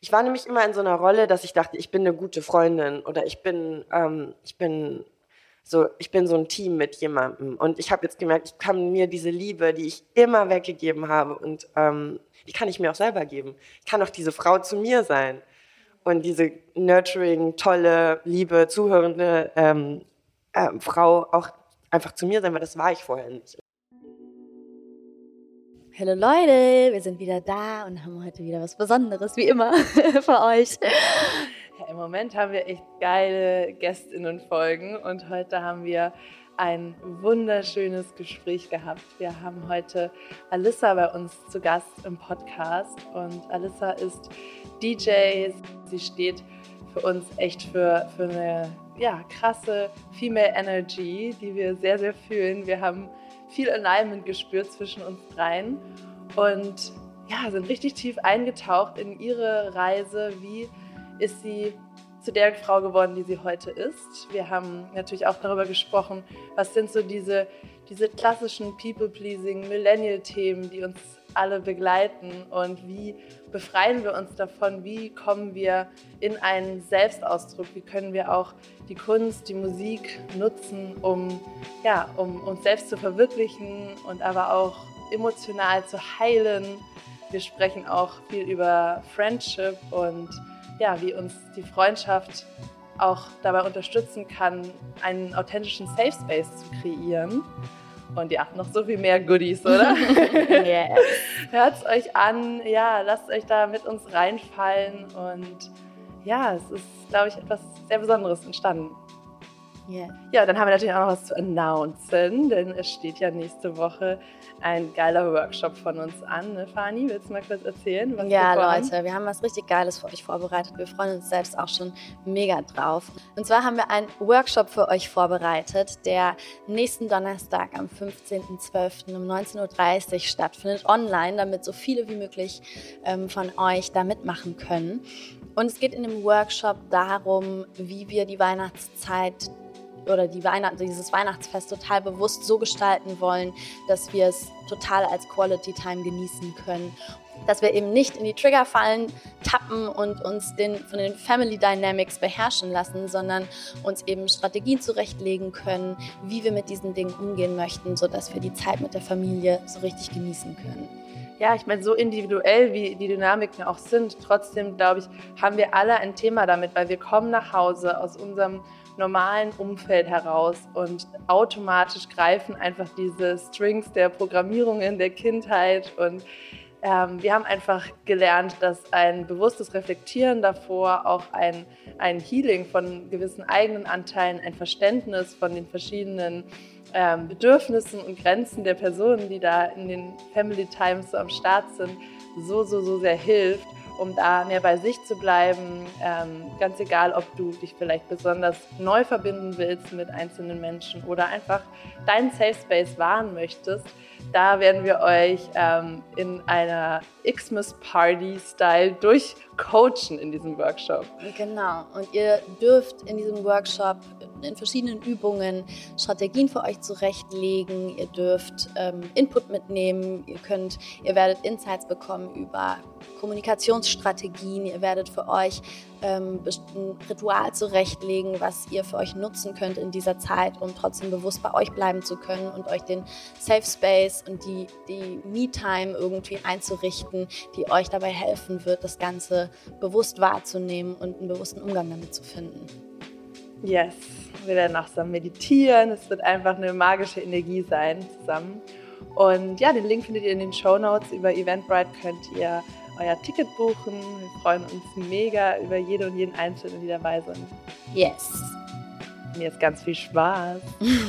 Ich war nämlich immer in so einer Rolle, dass ich dachte, ich bin eine gute Freundin oder ich bin, ähm, ich bin so, ich bin so ein Team mit jemandem. Und ich habe jetzt gemerkt, ich kann mir diese Liebe, die ich immer weggegeben habe, und ähm, die kann ich mir auch selber geben. Ich kann auch diese Frau zu mir sein. Und diese nurturing, tolle, liebe, zuhörende ähm, äh, Frau auch einfach zu mir sein, weil das war ich vorher nicht. Hallo Leute, wir sind wieder da und haben heute wieder was Besonderes, wie immer, für euch. Ja, Im Moment haben wir echt geile GästInnen-Folgen und heute haben wir ein wunderschönes Gespräch gehabt. Wir haben heute Alissa bei uns zu Gast im Podcast und Alissa ist DJ. Sie steht für uns echt für, für eine ja, krasse Female Energy, die wir sehr, sehr fühlen. Wir haben viel Alignment gespürt zwischen uns dreien und ja, sind richtig tief eingetaucht in ihre Reise. Wie ist sie zu der Frau geworden, die sie heute ist? Wir haben natürlich auch darüber gesprochen, was sind so diese, diese klassischen People-Pleasing, Millennial-Themen, die uns alle begleiten und wie befreien wir uns davon, wie kommen wir in einen Selbstausdruck, wie können wir auch die Kunst, die Musik nutzen, um, ja, um uns selbst zu verwirklichen und aber auch emotional zu heilen. Wir sprechen auch viel über Friendship und ja, wie uns die Freundschaft auch dabei unterstützen kann, einen authentischen Safe Space zu kreieren. Und ja, noch so viel mehr Goodies, oder? yes. Hört es euch an, ja, lasst euch da mit uns reinfallen und ja, es ist, glaube ich, etwas sehr Besonderes entstanden. Yeah. Ja, dann haben wir natürlich auch noch was zu announcen, denn es steht ja nächste Woche ein geiler Workshop von uns an. Ne, Fani, willst du mal kurz erzählen? Was ja, Leute, wir haben was richtig Geiles für euch vorbereitet. Wir freuen uns selbst auch schon mega drauf. Und zwar haben wir einen Workshop für euch vorbereitet, der nächsten Donnerstag am 15.12. um 19.30 Uhr stattfindet, online, damit so viele wie möglich ähm, von euch da mitmachen können. Und es geht in dem Workshop darum, wie wir die Weihnachtszeit oder die Weihnacht, dieses Weihnachtsfest total bewusst so gestalten wollen, dass wir es total als Quality Time genießen können. Dass wir eben nicht in die Triggerfallen tappen und uns den, von den Family Dynamics beherrschen lassen, sondern uns eben Strategien zurechtlegen können, wie wir mit diesen Dingen umgehen möchten, sodass wir die Zeit mit der Familie so richtig genießen können ja, ich meine, so individuell wie die Dynamiken auch sind, trotzdem glaube ich, haben wir alle ein Thema damit, weil wir kommen nach Hause aus unserem normalen Umfeld heraus und automatisch greifen einfach diese Strings der Programmierung in der Kindheit. Und ähm, wir haben einfach gelernt, dass ein bewusstes Reflektieren davor auch ein, ein Healing von gewissen eigenen Anteilen, ein Verständnis von den verschiedenen ähm, Bedürfnissen und Grenzen der Personen, die da in den Family Times so am Start sind, so, so, so sehr hilft um da mehr bei sich zu bleiben. Ähm, ganz egal, ob du dich vielleicht besonders neu verbinden willst mit einzelnen Menschen oder einfach deinen Safe Space wahren möchtest. Da werden wir euch ähm, in einer Xmas Party Style durchcoachen in diesem Workshop. Genau. Und ihr dürft in diesem Workshop in verschiedenen Übungen Strategien für euch zurechtlegen. Ihr dürft ähm, Input mitnehmen. Ihr könnt, ihr werdet Insights bekommen über Kommunikationsstrategien. Ihr werdet für euch ähm, ein Ritual zurechtlegen, was ihr für euch nutzen könnt in dieser Zeit, um trotzdem bewusst bei euch bleiben zu können und euch den Safe Space und die, die Me-Time irgendwie einzurichten, die euch dabei helfen wird, das Ganze bewusst wahrzunehmen und einen bewussten Umgang damit zu finden. Yes, wir werden auch zusammen meditieren. Es wird einfach eine magische Energie sein zusammen. Und ja, den Link findet ihr in den Show Notes. Über Eventbrite könnt ihr euer Ticket buchen. Wir freuen uns mega über jede und jeden Einzelnen, die dabei sind. Yes. Mir ist ganz viel Spaß.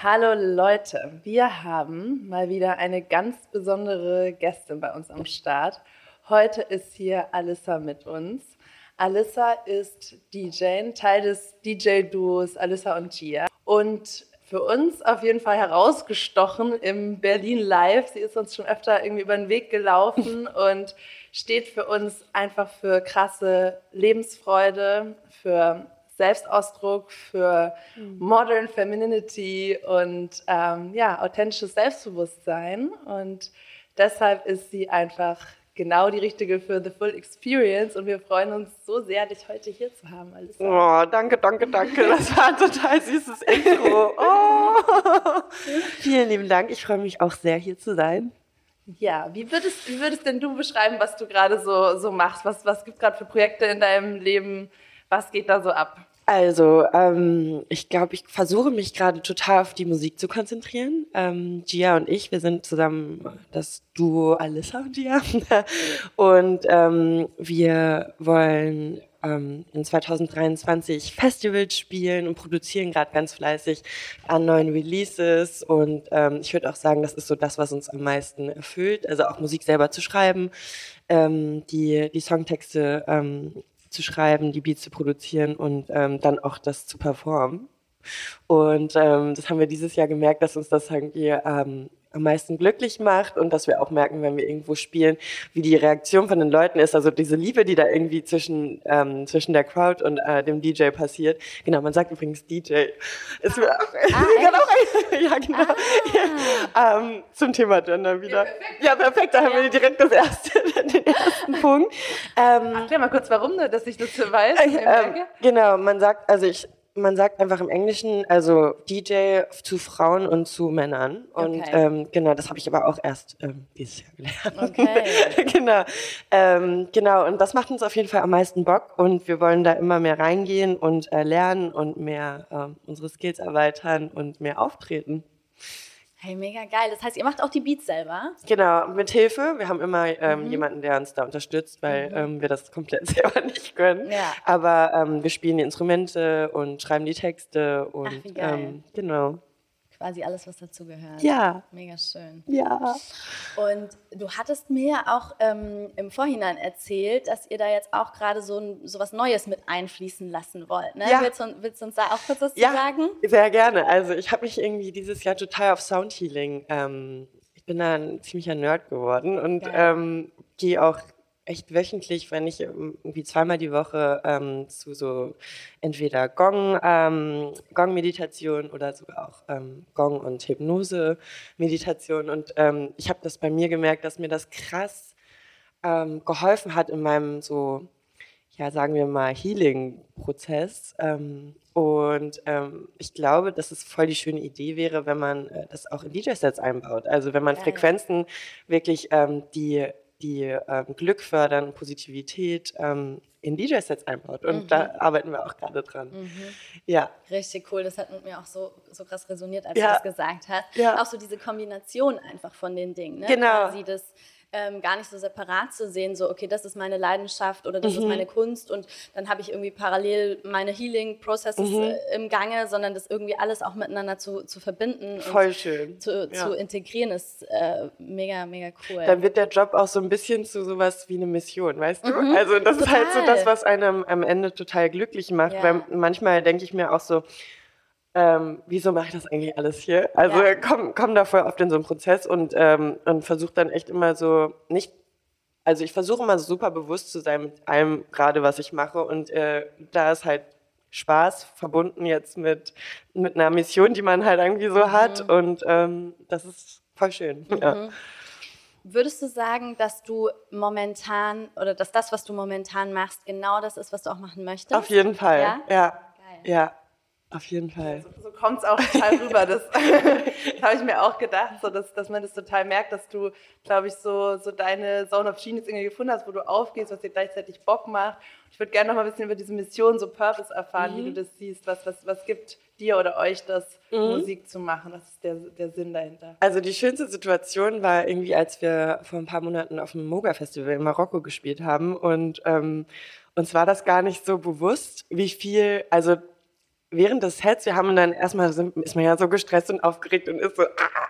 Hallo Leute, wir haben mal wieder eine ganz besondere Gästin bei uns am Start. Heute ist hier Alissa mit uns. Alissa ist DJ, Teil des DJ-Duos Alissa und Gia. Und für uns auf jeden Fall herausgestochen im Berlin Live. Sie ist uns schon öfter irgendwie über den Weg gelaufen und steht für uns einfach für krasse Lebensfreude, für Selbstausdruck, für mhm. Modern Femininity und ähm, ja, authentisches Selbstbewusstsein. Und deshalb ist sie einfach genau die richtige für The Full Experience und wir freuen uns so sehr, dich heute hier zu haben, Alissa. Oh, danke, danke, danke. Das war ein total süßes Intro. Oh. Vielen lieben Dank. Ich freue mich auch sehr, hier zu sein. Ja, wie würdest, wie würdest denn du beschreiben, was du gerade so, so machst? Was, was gibt es gerade für Projekte in deinem Leben? Was geht da so ab? Also, ähm, ich glaube, ich versuche mich gerade total auf die Musik zu konzentrieren. Ähm, Gia und ich, wir sind zusammen das Duo Alissa und Gia. und ähm, wir wollen ähm, in 2023 Festivals spielen und produzieren gerade ganz fleißig an neuen Releases. Und ähm, ich würde auch sagen, das ist so das, was uns am meisten erfüllt. Also auch Musik selber zu schreiben, ähm, die, die Songtexte ähm, zu schreiben, die Beats zu produzieren und ähm, dann auch das zu performen. Und ähm, das haben wir dieses Jahr gemerkt, dass uns das irgendwie ähm, am meisten glücklich macht und dass wir auch merken, wenn wir irgendwo spielen, wie die Reaktion von den Leuten ist. Also diese Liebe, die da irgendwie zwischen, ähm, zwischen der Crowd und äh, dem DJ passiert. Genau, man sagt übrigens DJ. Ist mir auch, ah, auch ja, genau. Ah. ähm, zum Thema Gender wieder. Ja, perfekt, ja, da ja. haben wir direkt das erste, den ersten Punkt. Ähm, Erklär mal kurz, warum, dass ich das weiß. Äh, äh, genau, man sagt, also ich man sagt einfach im Englischen, also DJ zu Frauen und zu Männern. Und okay. ähm, genau, das habe ich aber auch erst ähm, dieses Jahr gelernt. Okay. genau. Ähm, genau, und das macht uns auf jeden Fall am meisten Bock und wir wollen da immer mehr reingehen und äh, lernen und mehr äh, unsere Skills erweitern und mehr auftreten. Hey, mega geil. Das heißt, ihr macht auch die Beats selber? Genau, mit Hilfe. Wir haben immer ähm, mhm. jemanden, der uns da unterstützt, weil mhm. ähm, wir das komplett selber nicht können. Ja. Aber ähm, wir spielen die Instrumente und schreiben die Texte und Ach, wie geil. Ähm, genau quasi alles, was dazugehört. Ja. Mega schön. Ja. Und du hattest mir auch ähm, im Vorhinein erzählt, dass ihr da jetzt auch gerade so, so was Neues mit einfließen lassen wollt. Ne? Ja. Willst, du, willst du uns da auch kurz was ja, zu sagen? Sehr gerne. Also ich habe mich irgendwie dieses Jahr total auf Soundhealing ähm, ich bin da ein ziemlicher Nerd geworden und ähm, gehe auch echt wöchentlich, wenn ich ähm, irgendwie zweimal die Woche ähm, zu so entweder Gong, ähm, Gong-Meditation oder sogar auch ähm, Gong- und Hypnose-Meditation. Und ähm, ich habe das bei mir gemerkt, dass mir das krass ähm, geholfen hat in meinem so, ja, sagen wir mal, Healing-Prozess. und ich glaube, dass es voll die schöne Idee wäre, wenn man äh, das auch in DJ-Sets einbaut. Also wenn man ja, Frequenzen wirklich die die ähm, Glück fördern, Positivität ähm, in DJ-Sets einbaut. Und mhm. da arbeiten wir auch gerade dran. Mhm. Ja. Richtig cool. Das hat mit mir auch so, so krass resoniert, als ja. du das gesagt hast. Ja. Auch so diese Kombination einfach von den Dingen. Ne? Genau. Quasi das ähm, gar nicht so separat zu sehen, so, okay, das ist meine Leidenschaft oder das mhm. ist meine Kunst und dann habe ich irgendwie parallel meine Healing-Processes mhm. äh, im Gange, sondern das irgendwie alles auch miteinander zu, zu verbinden. Voll schön. Zu, ja. zu integrieren ist äh, mega, mega cool. Dann wird der Job auch so ein bisschen zu sowas wie eine Mission, weißt du? Mhm. Also das total. ist halt so das, was einem am Ende total glücklich macht, ja. weil manchmal denke ich mir auch so, ähm, wieso mache ich das eigentlich alles hier? Also ja. komm, komm da voll oft in so einen Prozess und, ähm, und versuche dann echt immer so nicht, also ich versuche immer super bewusst zu sein mit allem gerade, was ich mache und äh, da ist halt Spaß verbunden jetzt mit, mit einer Mission, die man halt irgendwie so mhm. hat und ähm, das ist voll schön. Mhm. Ja. Würdest du sagen, dass du momentan oder dass das, was du momentan machst, genau das ist, was du auch machen möchtest? Auf jeden Fall, ja. Ja. Geil. ja. Auf jeden Fall. So, so kommt es auch total rüber. Das, das habe ich mir auch gedacht, so dass, dass man das total merkt, dass du, glaube ich, so, so deine Zone of Genius irgendwie gefunden hast, wo du aufgehst, was dir gleichzeitig Bock macht. Ich würde gerne noch mal ein bisschen über diese Mission, so Purpose erfahren, mhm. wie du das siehst. Was, was, was gibt dir oder euch das, mhm. Musik zu machen? Was ist der, der Sinn dahinter? Also die schönste Situation war irgendwie, als wir vor ein paar Monaten auf dem Moga-Festival in Marokko gespielt haben und ähm, uns war das gar nicht so bewusst, wie viel, also während des Sets, wir haben dann erstmal, ist man ja so gestresst und aufgeregt und ist so, ah.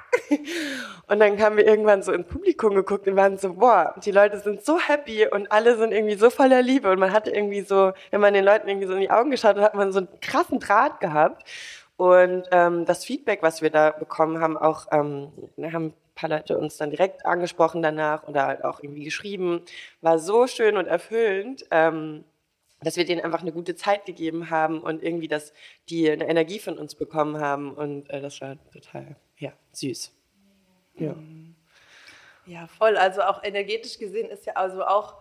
und dann haben wir irgendwann so ins Publikum geguckt und waren so, boah, die Leute sind so happy und alle sind irgendwie so voller Liebe. Und man hatte irgendwie so, wenn man den Leuten irgendwie so in die Augen geschaut hat, hat man so einen krassen Draht gehabt. Und ähm, das Feedback, was wir da bekommen haben, auch, ähm, haben ein paar Leute uns dann direkt angesprochen danach oder halt auch irgendwie geschrieben, war so schön und erfüllend, ähm, dass wir denen einfach eine gute Zeit gegeben haben und irgendwie, dass die eine Energie von uns bekommen haben. Und äh, das war total, ja, süß. Ja. Ja, voll. Also auch energetisch gesehen ist ja also auch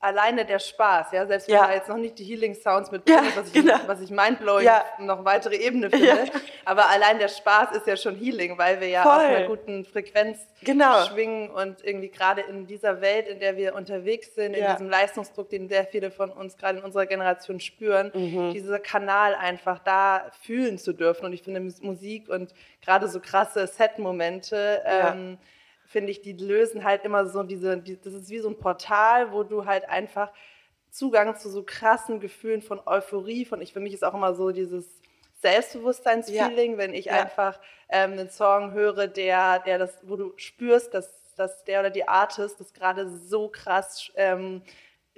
alleine der Spaß, ja, selbst wenn ja. da jetzt noch nicht die Healing Sounds mit ja, was, ich, genau. was ich mindblowing ja. noch weitere Ebene finde, ja. aber allein der Spaß ist ja schon Healing, weil wir ja Voll. auf einer guten Frequenz genau. schwingen und irgendwie gerade in dieser Welt, in der wir unterwegs sind, in diesem Leistungsdruck, den sehr viele von uns gerade in unserer Generation spüren, mhm. dieser Kanal einfach da fühlen zu dürfen und ich finde Musik und gerade so krasse Set-Momente ähm, finde ich, die lösen halt immer so diese, die, das ist wie so ein Portal, wo du halt einfach Zugang zu so krassen Gefühlen von Euphorie, von ich für mich ist auch immer so dieses Selbstbewusstseinsfeeling, ja. wenn ich ja. einfach ähm, einen Song höre, der, der das, wo du spürst, dass, dass der oder die Artist das gerade so krass ähm,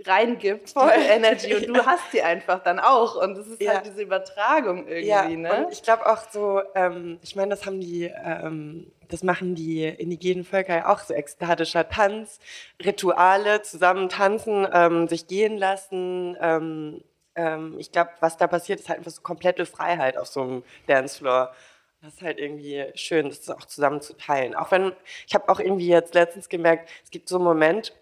reingibt, Voll. Energy und du hast die einfach dann auch und es ist ja. halt diese Übertragung irgendwie, ja. ne? Und ich glaube auch so, ähm, ich meine, das haben die ähm, das machen die indigenen Völker ja auch so ekstatischer Tanz, Rituale, zusammen tanzen, ähm, sich gehen lassen. Ähm, ähm, ich glaube, was da passiert, ist halt einfach so komplette Freiheit auf so einem Dancefloor. Das ist halt irgendwie schön, das auch zusammen zu teilen. Auch wenn, ich habe auch irgendwie jetzt letztens gemerkt, es gibt so einen Moment,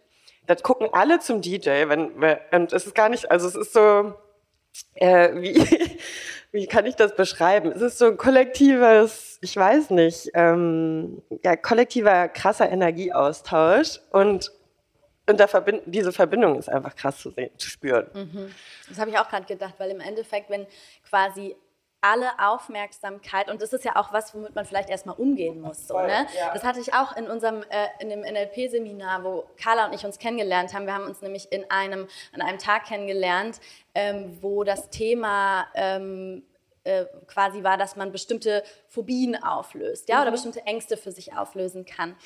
da gucken alle zum DJ, wenn, und es ist gar nicht, also es ist so, äh, wie, wie kann ich das beschreiben? Es ist so ein kollektives, ich weiß nicht, ähm, ja, kollektiver krasser Energieaustausch und und da verbind diese Verbindung ist einfach krass zu sehen, zu spüren. Mhm. Das habe ich auch gerade gedacht, weil im Endeffekt, wenn quasi alle Aufmerksamkeit und das ist ja auch was, womit man vielleicht erstmal umgehen muss. So, ne? Ja. Das hatte ich auch in unserem äh, in dem NLP-Seminar, wo Carla und ich uns kennengelernt haben. Wir haben uns nämlich in einem an einem Tag kennengelernt, ähm, wo das Thema ähm, äh, quasi war, dass man bestimmte Phobien auflöst, ja, mhm. oder bestimmte Ängste für sich auflösen kann.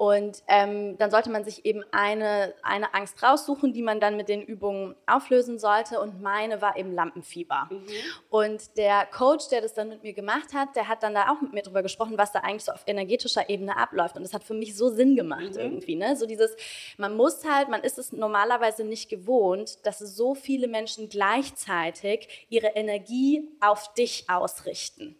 Und ähm, dann sollte man sich eben eine, eine Angst raussuchen, die man dann mit den Übungen auflösen sollte. Und meine war eben Lampenfieber. Mhm. Und der Coach, der das dann mit mir gemacht hat, der hat dann da auch mit mir drüber gesprochen, was da eigentlich so auf energetischer Ebene abläuft. Und das hat für mich so Sinn gemacht mhm. irgendwie. Ne? So dieses, man muss halt, man ist es normalerweise nicht gewohnt, dass so viele Menschen gleichzeitig ihre Energie auf dich ausrichten.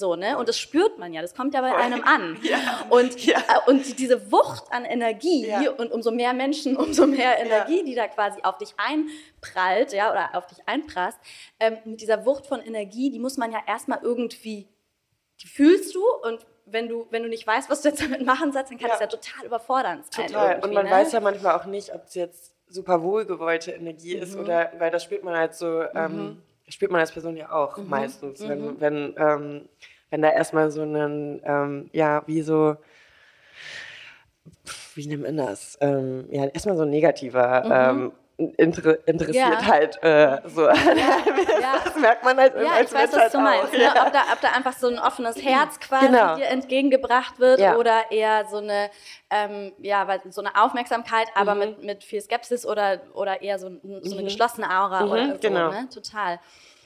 So, ne? Und das spürt man ja, das kommt ja bei einem an. Ja. Und, ja. Äh, und diese Wucht an Energie ja. und umso mehr Menschen, umso mehr Energie, die da quasi auf dich einprallt, ja, oder auf dich einprasst, ähm, mit dieser Wucht von Energie, die muss man ja erstmal irgendwie, die fühlst du und wenn du, wenn du nicht weißt, was du jetzt damit machen sollst, dann kann es ja. total überfordern sein. Total. Und man ne? weiß ja manchmal auch nicht, ob es jetzt super wohlgewollte Energie mhm. ist oder, weil das spürt man halt so, ähm, mhm spürt man als Person ja auch mhm. meistens, wenn, mhm. wenn, ähm, wenn da erstmal so ein, ähm, ja, wie so, wie nennt man das? Ähm, ja, erstmal so ein negativer mhm. ähm, inter interessiert ja. halt äh, so. Ja. das merkt man halt Ja, ich weiß, was halt du meinst. Ne? Ob, da, ob da einfach so ein offenes Herz quasi genau. dir entgegengebracht wird ja. oder eher so eine, ähm, ja, so eine Aufmerksamkeit, aber mhm. mit, mit viel Skepsis oder, oder eher so, so eine mhm. geschlossene Aura mhm, oder so. Genau. Ne? Total.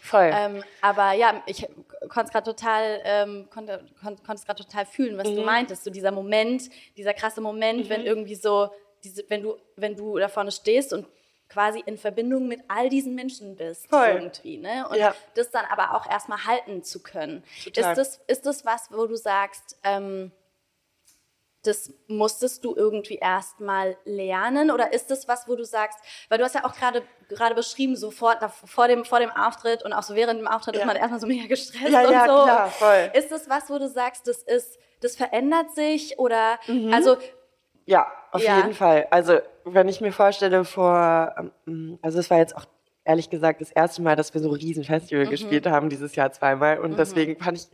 Voll. Ähm, aber ja, ich konnte es gerade total, ähm, konnte, kon, konnte es total fühlen, was mhm. du meintest. So dieser Moment, dieser krasse Moment, mhm. wenn irgendwie so, diese, wenn du, wenn du da vorne stehst und quasi in Verbindung mit all diesen Menschen bist Voll. irgendwie, ne? Und ja. das dann aber auch erstmal halten zu können. Total. Ist das, ist das was, wo du sagst, ähm, das musstest du irgendwie erstmal lernen oder ist das was, wo du sagst, weil du hast ja auch gerade gerade beschrieben, sofort vor dem vor dem Auftritt und auch so während dem Auftritt ja. ist man erstmal so mega gestresst ja, und ja, so. Klar, voll. Ist das was, wo du sagst, das ist das verändert sich oder mhm. also ja, auf ja. jeden Fall. Also, wenn ich mir vorstelle vor ähm, also es war jetzt auch ehrlich gesagt das erste Mal, dass wir so ein Riesenfestival mhm. gespielt haben dieses Jahr zweimal und mhm. deswegen fand ich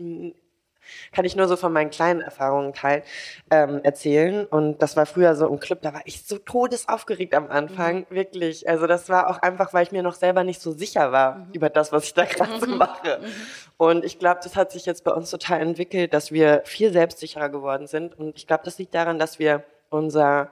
kann ich nur so von meinen kleinen Erfahrungen teilen, ähm, erzählen. Und das war früher so im Club, da war ich so todesaufgeregt am Anfang, mhm. wirklich. Also das war auch einfach, weil ich mir noch selber nicht so sicher war mhm. über das, was ich da gerade so mhm. mache. Mhm. Und ich glaube, das hat sich jetzt bei uns total entwickelt, dass wir viel selbstsicherer geworden sind. Und ich glaube, das liegt daran, dass wir unser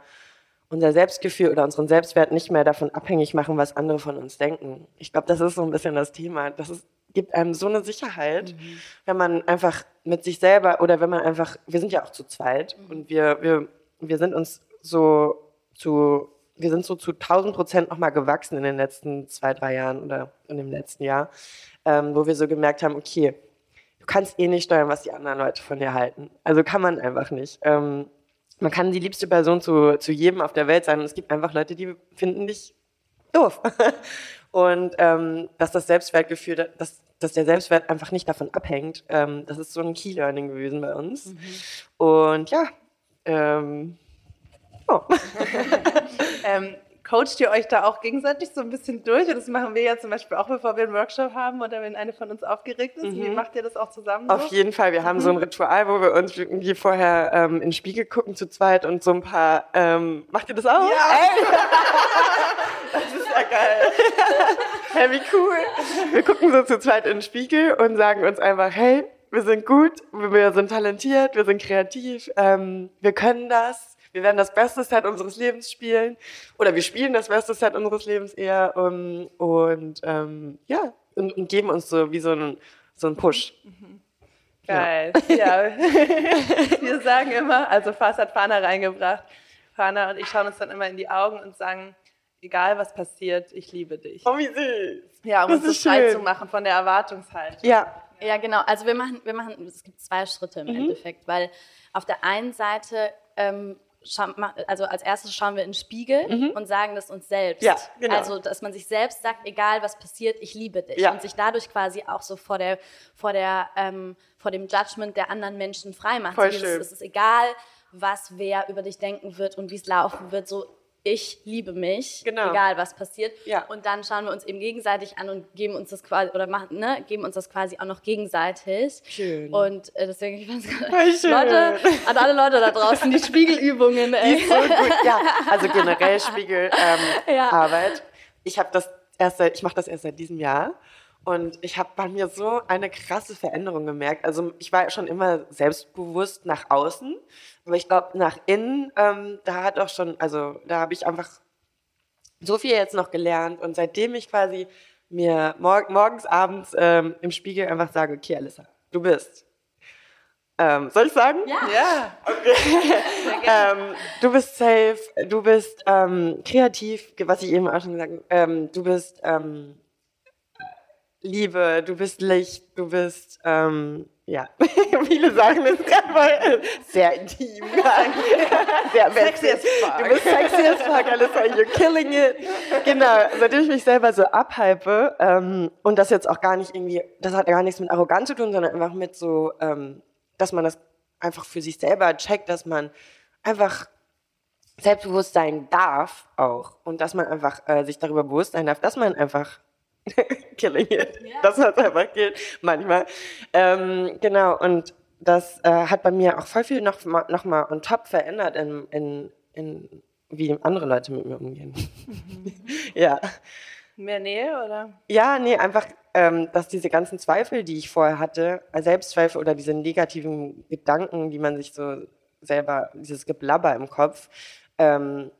unser Selbstgefühl oder unseren Selbstwert nicht mehr davon abhängig machen, was andere von uns denken. Ich glaube, das ist so ein bisschen das Thema. Das ist gibt einem so eine Sicherheit, mhm. wenn man einfach mit sich selber oder wenn man einfach, wir sind ja auch zu zweit mhm. und wir, wir, wir sind uns so zu wir sind so zu 1000 Prozent nochmal gewachsen in den letzten zwei, drei Jahren oder in dem letzten Jahr, ähm, wo wir so gemerkt haben, okay, du kannst eh nicht steuern, was die anderen Leute von dir halten. Also kann man einfach nicht. Ähm, man kann die liebste Person zu, zu jedem auf der Welt sein und es gibt einfach Leute, die finden dich doof. und ähm, dass das Selbstwertgefühl, dass, dass der Selbstwert einfach nicht davon abhängt, ähm, das ist so ein Key-Learning gewesen bei uns. Mhm. Und ja, ähm, oh. ähm, coacht ihr euch da auch gegenseitig so ein bisschen durch? Und das machen wir ja zum Beispiel auch, bevor wir einen Workshop haben oder wenn eine von uns aufgeregt ist. Mhm. Wie macht ihr das auch zusammen? So? Auf jeden Fall. Wir haben so ein mhm. Ritual, wo wir uns irgendwie vorher ähm, in den Spiegel gucken zu zweit und so ein paar. Ähm, macht ihr das auch? Ja! Ey. das ist ja geil. hey, wie cool. Wir gucken so zu zweit in den Spiegel und sagen uns einfach, hey, wir sind gut, wir sind talentiert, wir sind kreativ, ähm, wir können das wir werden das beste Set unseres Lebens spielen oder wir spielen das beste Set unseres Lebens eher um, und ähm, ja, und, und, geben uns so wie so ein, so Push. Mhm. Geil, ja. ja. wir sagen immer, also Fas hat Fana reingebracht, Fana und ich schauen uns dann immer in die Augen und sagen, egal was passiert, ich liebe dich. Oh, wie süß. Ja, um das uns so frei zu machen von der Erwartungshaltung. Ja. Ja, genau. Also wir machen, wir machen, es gibt zwei Schritte im mhm. Endeffekt, weil auf der einen Seite ähm, also als erstes schauen wir in den Spiegel mhm. und sagen das uns selbst. Ja, genau. Also, dass man sich selbst sagt, egal was passiert, ich liebe dich. Ja. Und sich dadurch quasi auch so vor der, vor der, ähm, vor dem Judgment der anderen Menschen freimacht. Voll so, schön. Es ist egal, was wer über dich denken wird und wie es laufen wird. So, ich liebe mich, genau. egal was passiert. Ja. Und dann schauen wir uns eben gegenseitig an und geben uns das quasi oder machen, ne, geben uns das quasi auch noch gegenseitig. Schön. Und äh, deswegen ich fand's Leute, an alle Leute da draußen die Spiegelübungen. Ey. Die so gut. Ja, also generell Spiegelarbeit. Ähm, ja. Ich habe das erst seit, ich mache das erst seit diesem Jahr. Und ich habe bei mir so eine krasse Veränderung gemerkt. Also ich war schon immer selbstbewusst nach außen, aber ich glaube nach innen, ähm, da hat auch schon, also da habe ich einfach so viel jetzt noch gelernt. Und seitdem ich quasi mir mor morgens, abends ähm, im Spiegel einfach sage, okay, Alissa, du bist. Ähm, soll ich sagen? Ja. ja. Okay. ähm, du bist safe, du bist ähm, kreativ, was ich eben auch schon gesagt habe. Ähm, du bist ähm, Liebe, du bist Licht, du bist, ähm, ja, viele sagen das gerade sehr intim. sehr sexy as fuck. Du bist sexy as fuck, Alissa, you're killing it. Genau, seitdem ich mich selber so abhype ähm, und das jetzt auch gar nicht irgendwie, das hat gar nichts mit arrogant zu tun, sondern einfach mit so, ähm, dass man das einfach für sich selber checkt, dass man einfach selbstbewusst sein darf auch und dass man einfach äh, sich darüber bewusst sein darf, dass man einfach killing it. Ja. Das hat einfach geht manchmal. Ähm, genau, und das äh, hat bei mir auch voll viel noch, noch mal on top verändert, in, in, in wie andere Leute mit mir umgehen. Mhm. ja. Mehr Nähe, oder? Ja, nee, einfach, ähm, dass diese ganzen Zweifel, die ich vorher hatte, Selbstzweifel oder diese negativen Gedanken, die man sich so selber, dieses Geblabber im Kopf, ähm,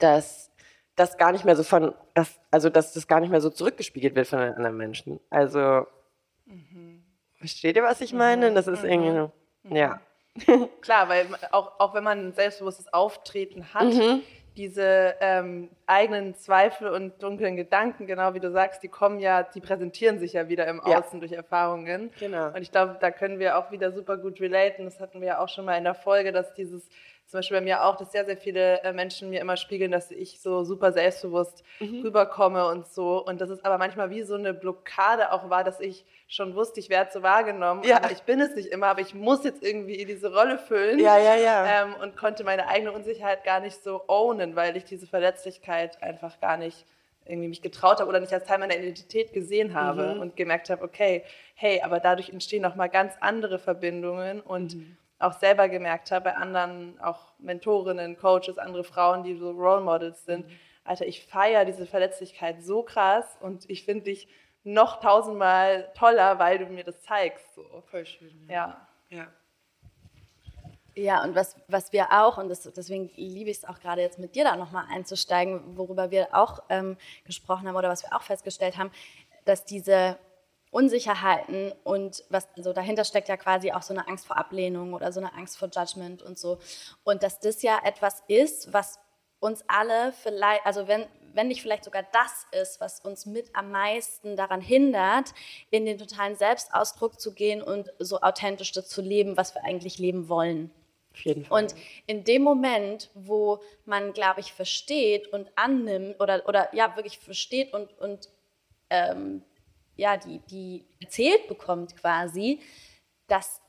dass das gar nicht mehr so von, das, also dass das gar nicht mehr so zurückgespiegelt wird von den anderen Menschen. Also, mhm. versteht ihr, was ich meine? Das ist mhm. irgendwie, mhm. ja. Klar, weil auch, auch wenn man ein selbstbewusstes Auftreten hat, mhm. diese ähm, eigenen Zweifel und dunklen Gedanken, genau wie du sagst, die kommen ja, die präsentieren sich ja wieder im Außen ja. durch Erfahrungen. Genau. Und ich glaube, da können wir auch wieder super gut relaten. Das hatten wir ja auch schon mal in der Folge, dass dieses zum Beispiel bei mir auch, dass sehr, sehr viele äh, Menschen mir immer spiegeln, dass ich so super selbstbewusst mhm. rüberkomme und so. Und dass es aber manchmal wie so eine Blockade auch war, dass ich schon wusste, ich werde so wahrgenommen. Ja. Ich bin es nicht immer, aber ich muss jetzt irgendwie diese Rolle füllen. Ja, ja, ja. Ähm, und konnte meine eigene Unsicherheit gar nicht so ownen, weil ich diese Verletzlichkeit einfach gar nicht irgendwie mich getraut habe oder nicht als Teil meiner Identität gesehen habe mhm. und gemerkt habe, okay, hey, aber dadurch entstehen noch mal ganz andere Verbindungen und mhm auch selber gemerkt habe bei anderen, auch Mentorinnen, Coaches, andere Frauen, die so Role Models sind. Mhm. Alter, ich feiere diese Verletzlichkeit so krass und ich finde dich noch tausendmal toller, weil du mir das zeigst. So. Voll schön. Ja. Ja. Ja, und was, was wir auch, und das, deswegen liebe ich es auch gerade jetzt mit dir da nochmal einzusteigen, worüber wir auch ähm, gesprochen haben oder was wir auch festgestellt haben, dass diese Unsicherheiten und was also dahinter steckt ja quasi auch so eine Angst vor Ablehnung oder so eine Angst vor Judgment und so. Und dass das ja etwas ist, was uns alle vielleicht, also wenn, wenn nicht vielleicht sogar das ist, was uns mit am meisten daran hindert, in den totalen Selbstausdruck zu gehen und so authentisch das zu leben, was wir eigentlich leben wollen. Auf jeden Fall. Und in dem Moment, wo man, glaube ich, versteht und annimmt oder, oder ja, wirklich versteht und, und ähm, ja, die, die erzählt bekommt quasi, dass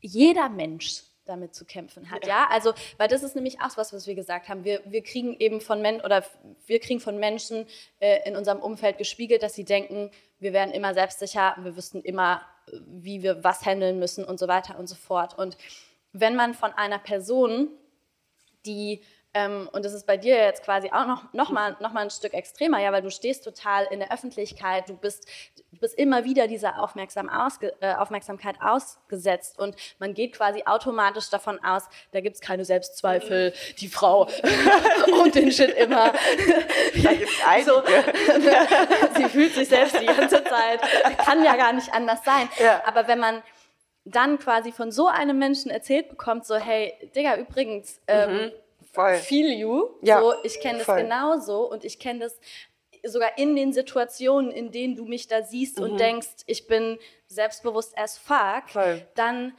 jeder Mensch damit zu kämpfen hat, ja. ja? Also, weil das ist nämlich auch was, was wir gesagt haben. Wir, wir kriegen eben von Menschen oder wir kriegen von Menschen äh, in unserem Umfeld gespiegelt, dass sie denken, wir werden immer selbstsicher, wir wüssten immer, wie wir was handeln müssen und so weiter und so fort. Und wenn man von einer Person, die ähm, und das ist bei dir jetzt quasi auch noch, noch, mal, noch mal ein Stück extremer, ja, weil du stehst total in der Öffentlichkeit, du bist, du bist immer wieder dieser Aufmerksam ausge, äh, Aufmerksamkeit ausgesetzt und man geht quasi automatisch davon aus, da gibt es keine Selbstzweifel, die Frau und den Shit immer. So, sie fühlt sich selbst die ganze Zeit, kann ja gar nicht anders sein. Ja. Aber wenn man dann quasi von so einem Menschen erzählt bekommt, so hey, Digga, übrigens, ähm, mhm voll. feel you. Ja, so, ich kenne das genauso und ich kenne das sogar in den Situationen, in denen du mich da siehst mhm. und denkst, ich bin selbstbewusst as fuck, voll. dann,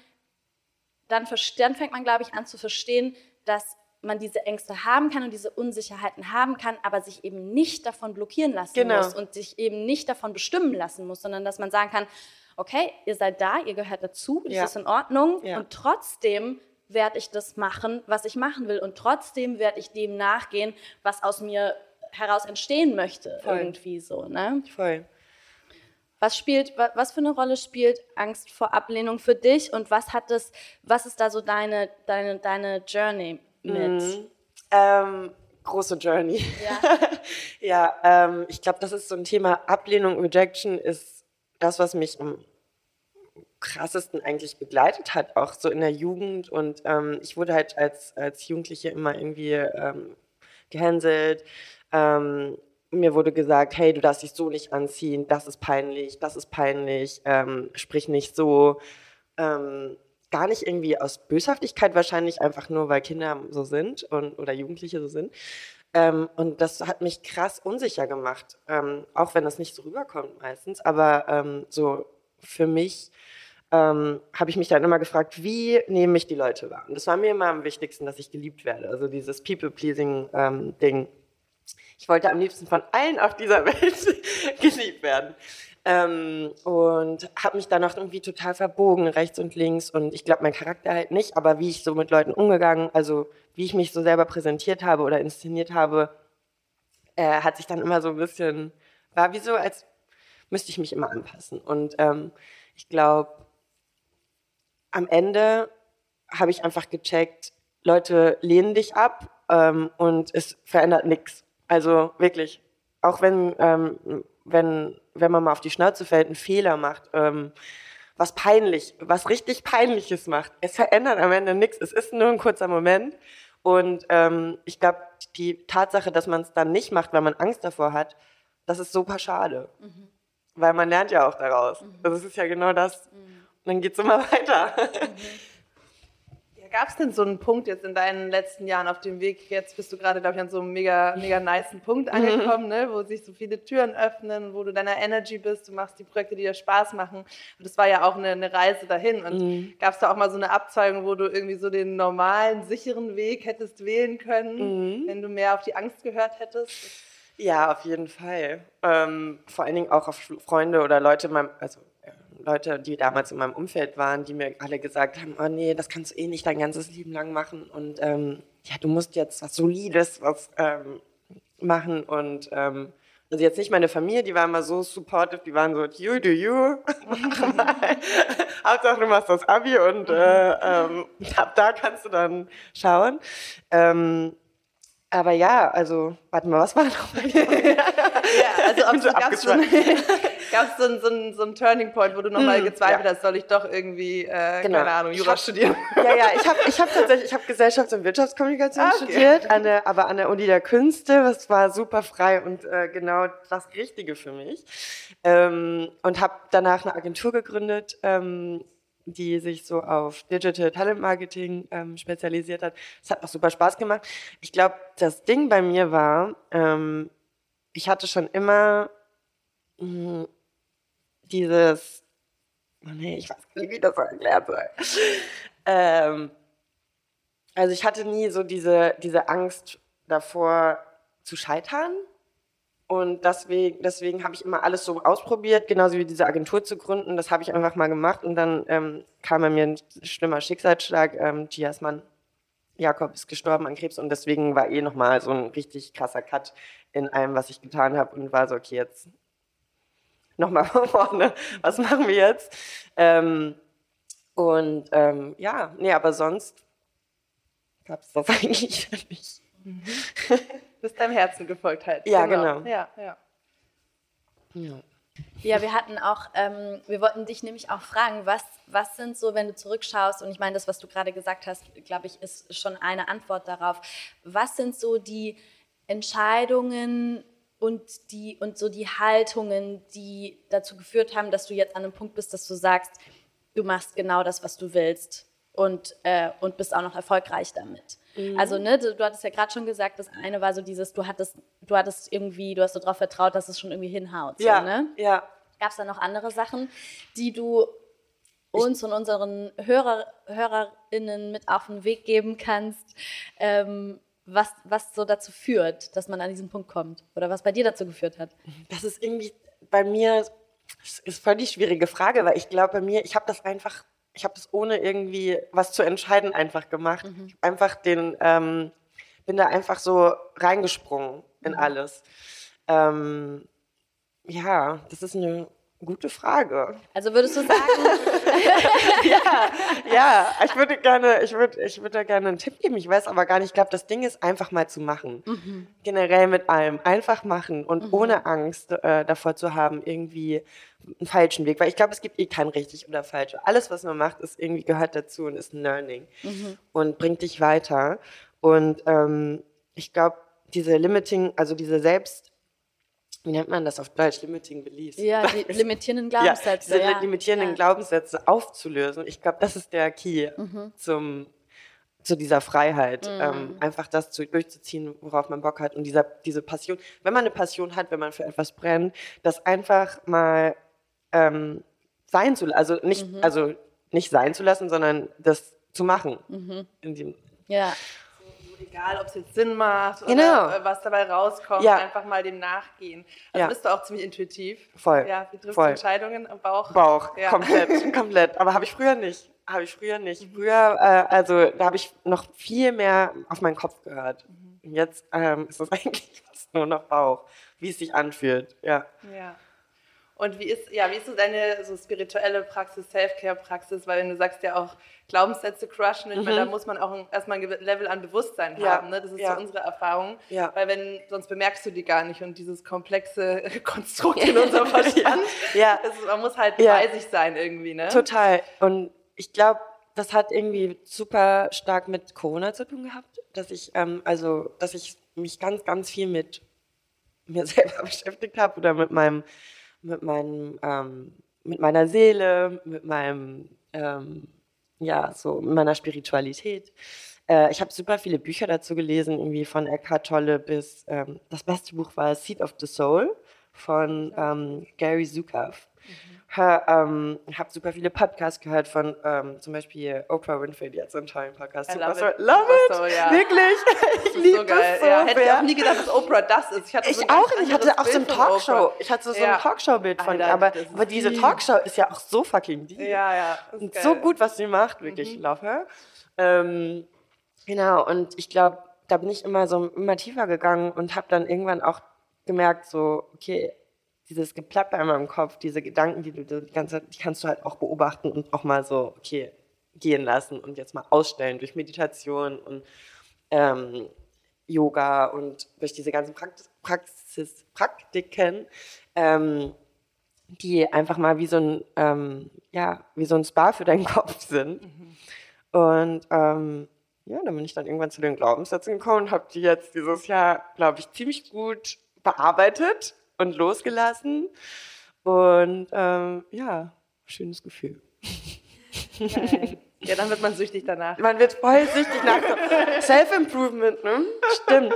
dann, dann fängt man, glaube ich, an zu verstehen, dass man diese Ängste haben kann und diese Unsicherheiten haben kann, aber sich eben nicht davon blockieren lassen genau. muss und sich eben nicht davon bestimmen lassen muss, sondern dass man sagen kann, okay, ihr seid da, ihr gehört dazu, das ja. ist in Ordnung ja. und trotzdem werde ich das machen, was ich machen will. Und trotzdem werde ich dem nachgehen, was aus mir heraus entstehen möchte. Voll. Irgendwie so. Ne? Voll. Was spielt, was für eine Rolle spielt Angst vor Ablehnung für dich und was hat das, was ist da so deine, deine, deine Journey mit? Mhm. Ähm, große Journey. Ja, ja ähm, ich glaube, das ist so ein Thema Ablehnung, Rejection ist das, was mich krassesten eigentlich begleitet hat, auch so in der Jugend. Und ähm, ich wurde halt als, als Jugendliche immer irgendwie ähm, gehänselt. Ähm, mir wurde gesagt, hey, du darfst dich so nicht anziehen, das ist peinlich, das ist peinlich, ähm, sprich nicht so. Ähm, gar nicht irgendwie aus Böshaftigkeit wahrscheinlich, einfach nur, weil Kinder so sind und, oder Jugendliche so sind. Ähm, und das hat mich krass unsicher gemacht, auch wenn das nicht so rüberkommt meistens. Aber so für mich ähm, habe ich mich dann immer gefragt, wie nehmen mich die Leute wahr? Und das war mir immer am wichtigsten, dass ich geliebt werde. Also dieses People-Pleasing-Ding. Ähm, ich wollte am liebsten von allen auf dieser Welt geliebt werden. Ähm, und habe mich dann auch irgendwie total verbogen, rechts und links. Und ich glaube, mein Charakter halt nicht, aber wie ich so mit Leuten umgegangen, also wie ich mich so selber präsentiert habe oder inszeniert habe, äh, hat sich dann immer so ein bisschen, war wie so, als müsste ich mich immer anpassen. Und ähm, ich glaube, am Ende habe ich einfach gecheckt, Leute lehnen dich ab ähm, und es verändert nichts. Also wirklich, auch wenn, ähm, wenn, wenn man mal auf die Schnauze fällt, einen Fehler macht, ähm, was peinlich, was richtig peinliches macht, es verändert am Ende nichts. Es ist nur ein kurzer Moment. Und ähm, ich glaube, die Tatsache, dass man es dann nicht macht, weil man Angst davor hat, das ist super schade. Mhm. Weil man lernt ja auch daraus. Mhm. Also es ist ja genau das. Mhm dann geht es immer weiter. Ja, Gab es denn so einen Punkt jetzt in deinen letzten Jahren auf dem Weg? Jetzt bist du gerade, glaube ich, an so einem mega, mega niceen Punkt mhm. angekommen, ne? wo sich so viele Türen öffnen, wo du deiner Energy bist, du machst die Projekte, die dir Spaß machen. Und das war ja auch eine, eine Reise dahin. Und mhm. gab es da auch mal so eine Abzweigung, wo du irgendwie so den normalen, sicheren Weg hättest wählen können, mhm. wenn du mehr auf die Angst gehört hättest? Ja, auf jeden Fall. Ähm, vor allen Dingen auch auf Freunde oder Leute, also Leute, die damals in meinem Umfeld waren, die mir alle gesagt haben, oh nee, das kannst du eh nicht dein ganzes Leben lang machen und ähm, ja, du musst jetzt was Solides was ähm, machen und ähm, also jetzt nicht meine Familie, die war immer so supportive, die waren so, you do you, Hauptsache du machst das Abi und äh, ähm, ab da kannst du dann schauen. Ähm, aber ja, also, warte mal, was war noch? ja, also ob so gab es so, so, einen, so, einen, Turning Point, wo du nochmal hm, gezweifelt ja. hast, soll ich doch irgendwie, äh, genau. keine Ahnung, Jura hab, studieren? Ja, ja, ich habe ich hab tatsächlich, ich habe Gesellschafts- und Wirtschaftskommunikation ah, okay. studiert, an der, aber an der Uni der Künste, das war super frei und äh, genau das Richtige für mich. Ähm, und habe danach eine Agentur gegründet, ähm, die sich so auf Digital Talent Marketing ähm, spezialisiert hat. Es hat auch super Spaß gemacht. Ich glaube, das Ding bei mir war, ähm, ich hatte schon immer mh, dieses, oh nee, ich weiß nicht, wie das erklärt soll. ähm, also ich hatte nie so diese, diese Angst davor zu scheitern. Und deswegen, deswegen habe ich immer alles so ausprobiert, genauso wie diese Agentur zu gründen. Das habe ich einfach mal gemacht und dann ähm, kam bei mir ein schlimmer Schicksalsschlag. Ähm, Gias Mann Jakob ist gestorben an Krebs und deswegen war eh nochmal so ein richtig krasser Cut in allem, was ich getan habe und war so, okay, jetzt nochmal von vorne, was machen wir jetzt? Ähm, und ähm, ja, nee, aber sonst gab es das eigentlich nicht. Mhm. Bist deinem Herzen gefolgt halt. Ja, genau. genau. Ja, ja. ja. Ja, wir hatten auch, ähm, wir wollten dich nämlich auch fragen, was, was sind so, wenn du zurückschaust, und ich meine, das, was du gerade gesagt hast, glaube ich, ist schon eine Antwort darauf. Was sind so die Entscheidungen und, die, und so die Haltungen, die dazu geführt haben, dass du jetzt an einem Punkt bist, dass du sagst, du machst genau das, was du willst und, äh, und bist auch noch erfolgreich damit? Mhm. Also, ne, du, du, hattest ja gerade schon gesagt, das eine war so dieses, du hattest, du hattest irgendwie, du hast so darauf vertraut, dass es schon irgendwie hinhaut. Ja, so, ne? ja. Gab es da noch andere Sachen, die du uns ich, und unseren Hörer, HörerInnen mit auf den Weg geben kannst, ähm, was, was so dazu führt, dass man an diesen Punkt kommt? Oder was bei dir dazu geführt hat? Das ist irgendwie bei mir, ist voll die schwierige Frage, weil ich glaube, bei mir, ich habe das einfach ich habe das ohne irgendwie was zu entscheiden einfach gemacht. Mhm. einfach den, ähm, bin da einfach so reingesprungen in mhm. alles. Ähm, ja, das ist eine gute Frage. Also würdest du sagen? ja, ja, ich würde gerne, ich würde, ich würde da gerne einen Tipp geben. Ich weiß aber gar nicht. Ich glaube, das Ding ist einfach mal zu machen. Mhm. Generell mit allem, einfach machen und mhm. ohne Angst äh, davor zu haben, irgendwie einen falschen Weg, weil ich glaube, es gibt eh kein richtig oder falsch. Alles, was man macht, ist irgendwie gehört dazu und ist ein Learning mhm. und bringt dich weiter. Und ähm, ich glaube, diese Limiting, also diese Selbst wie nennt man das auf Deutsch? Limiting Beliefs. Ja, die limitierenden Glaubenssätze. Ja, diese ja. limitierenden ja. Glaubenssätze aufzulösen. Ich glaube, das ist der Key mhm. zum, zu dieser Freiheit. Mhm. Ähm, einfach das zu, durchzuziehen, worauf man Bock hat. Und dieser, diese Passion, wenn man eine Passion hat, wenn man für etwas brennt, das einfach mal ähm, sein zu also nicht, mhm. also nicht sein zu lassen, sondern das zu machen. Mhm. In dem, ja egal ob es jetzt Sinn macht genau. oder was dabei rauskommt, ja. einfach mal dem nachgehen. Also ja. bist du auch ziemlich intuitiv. Voll. Ja, wie triffst Voll. du Entscheidungen am Bauch? Bauch, ja. komplett, komplett. Aber habe ich früher nicht. Habe ich früher nicht. Mhm. Früher, äh, also da habe ich noch viel mehr auf meinen Kopf gehört. Mhm. Jetzt ähm, ist es eigentlich nur noch Bauch, wie es sich anfühlt. Ja. Ja. Und wie ist, ja, wie ist so deine so spirituelle Praxis, Self-Care-Praxis? Weil wenn du sagst ja auch Glaubenssätze crushen, ich mhm. meine, da muss man auch erstmal ein Level an Bewusstsein ja. haben. Ne? Das ist ja. so unsere Erfahrung. Ja. Weil wenn, sonst bemerkst du die gar nicht und dieses komplexe Konstrukt in unserem Verstand, ja. Ist, man muss halt bei sich sein irgendwie. Ne? Total. Und ich glaube, das hat irgendwie super stark mit Corona zu tun gehabt, dass ich, ähm, also, dass ich mich ganz, ganz viel mit mir selber beschäftigt habe oder mit meinem mit, meinem, ähm, mit meiner Seele, mit meinem, ähm, ja, so mit meiner Spiritualität. Äh, ich habe super viele Bücher dazu gelesen, irgendwie von Eckhart Tolle bis, ähm, das beste Buch war Seed of the Soul von ähm, Gary Zukav. Mhm ähm, habe super viele Podcasts gehört von ähm, zum Beispiel Oprah Winfrey, die hat so einen tollen Podcast. I love super, it. Love it. So, ja. Wirklich. Ich liebe so das so. Ja, hätte ich auch nie gedacht, dass Oprah das ist. Ich, hatte so ich auch nicht. Ich hatte auch so ein Talkshow. Ich hatte so ja. ein Talkshow-Bild von ihr. Aber, aber diese Talkshow ist ja auch so fucking deep. Ja, ja. Und geil. so gut, was sie macht. Wirklich. Mhm. Love her. Ähm, genau. Und ich glaube, da bin ich immer so immer tiefer gegangen und habe dann irgendwann auch gemerkt, so, okay, dieses Geplapper in meinem Kopf, diese Gedanken, die du die ganze die kannst du halt auch beobachten und auch mal so, okay, gehen lassen und jetzt mal ausstellen durch Meditation und ähm, Yoga und durch diese ganzen Praxis Praktiken, ähm, die einfach mal wie so ein, ähm, ja, wie so ein Spa für deinen Kopf sind. Mhm. Und ähm, ja, dann bin ich dann irgendwann zu den Glaubenssätzen gekommen und habe die jetzt dieses Jahr, glaube ich, ziemlich gut bearbeitet und losgelassen. Und ähm, ja, schönes Gefühl. Geil. Ja, dann wird man süchtig danach. Man wird voll süchtig nach Self-Improvement, ne? Stimmt.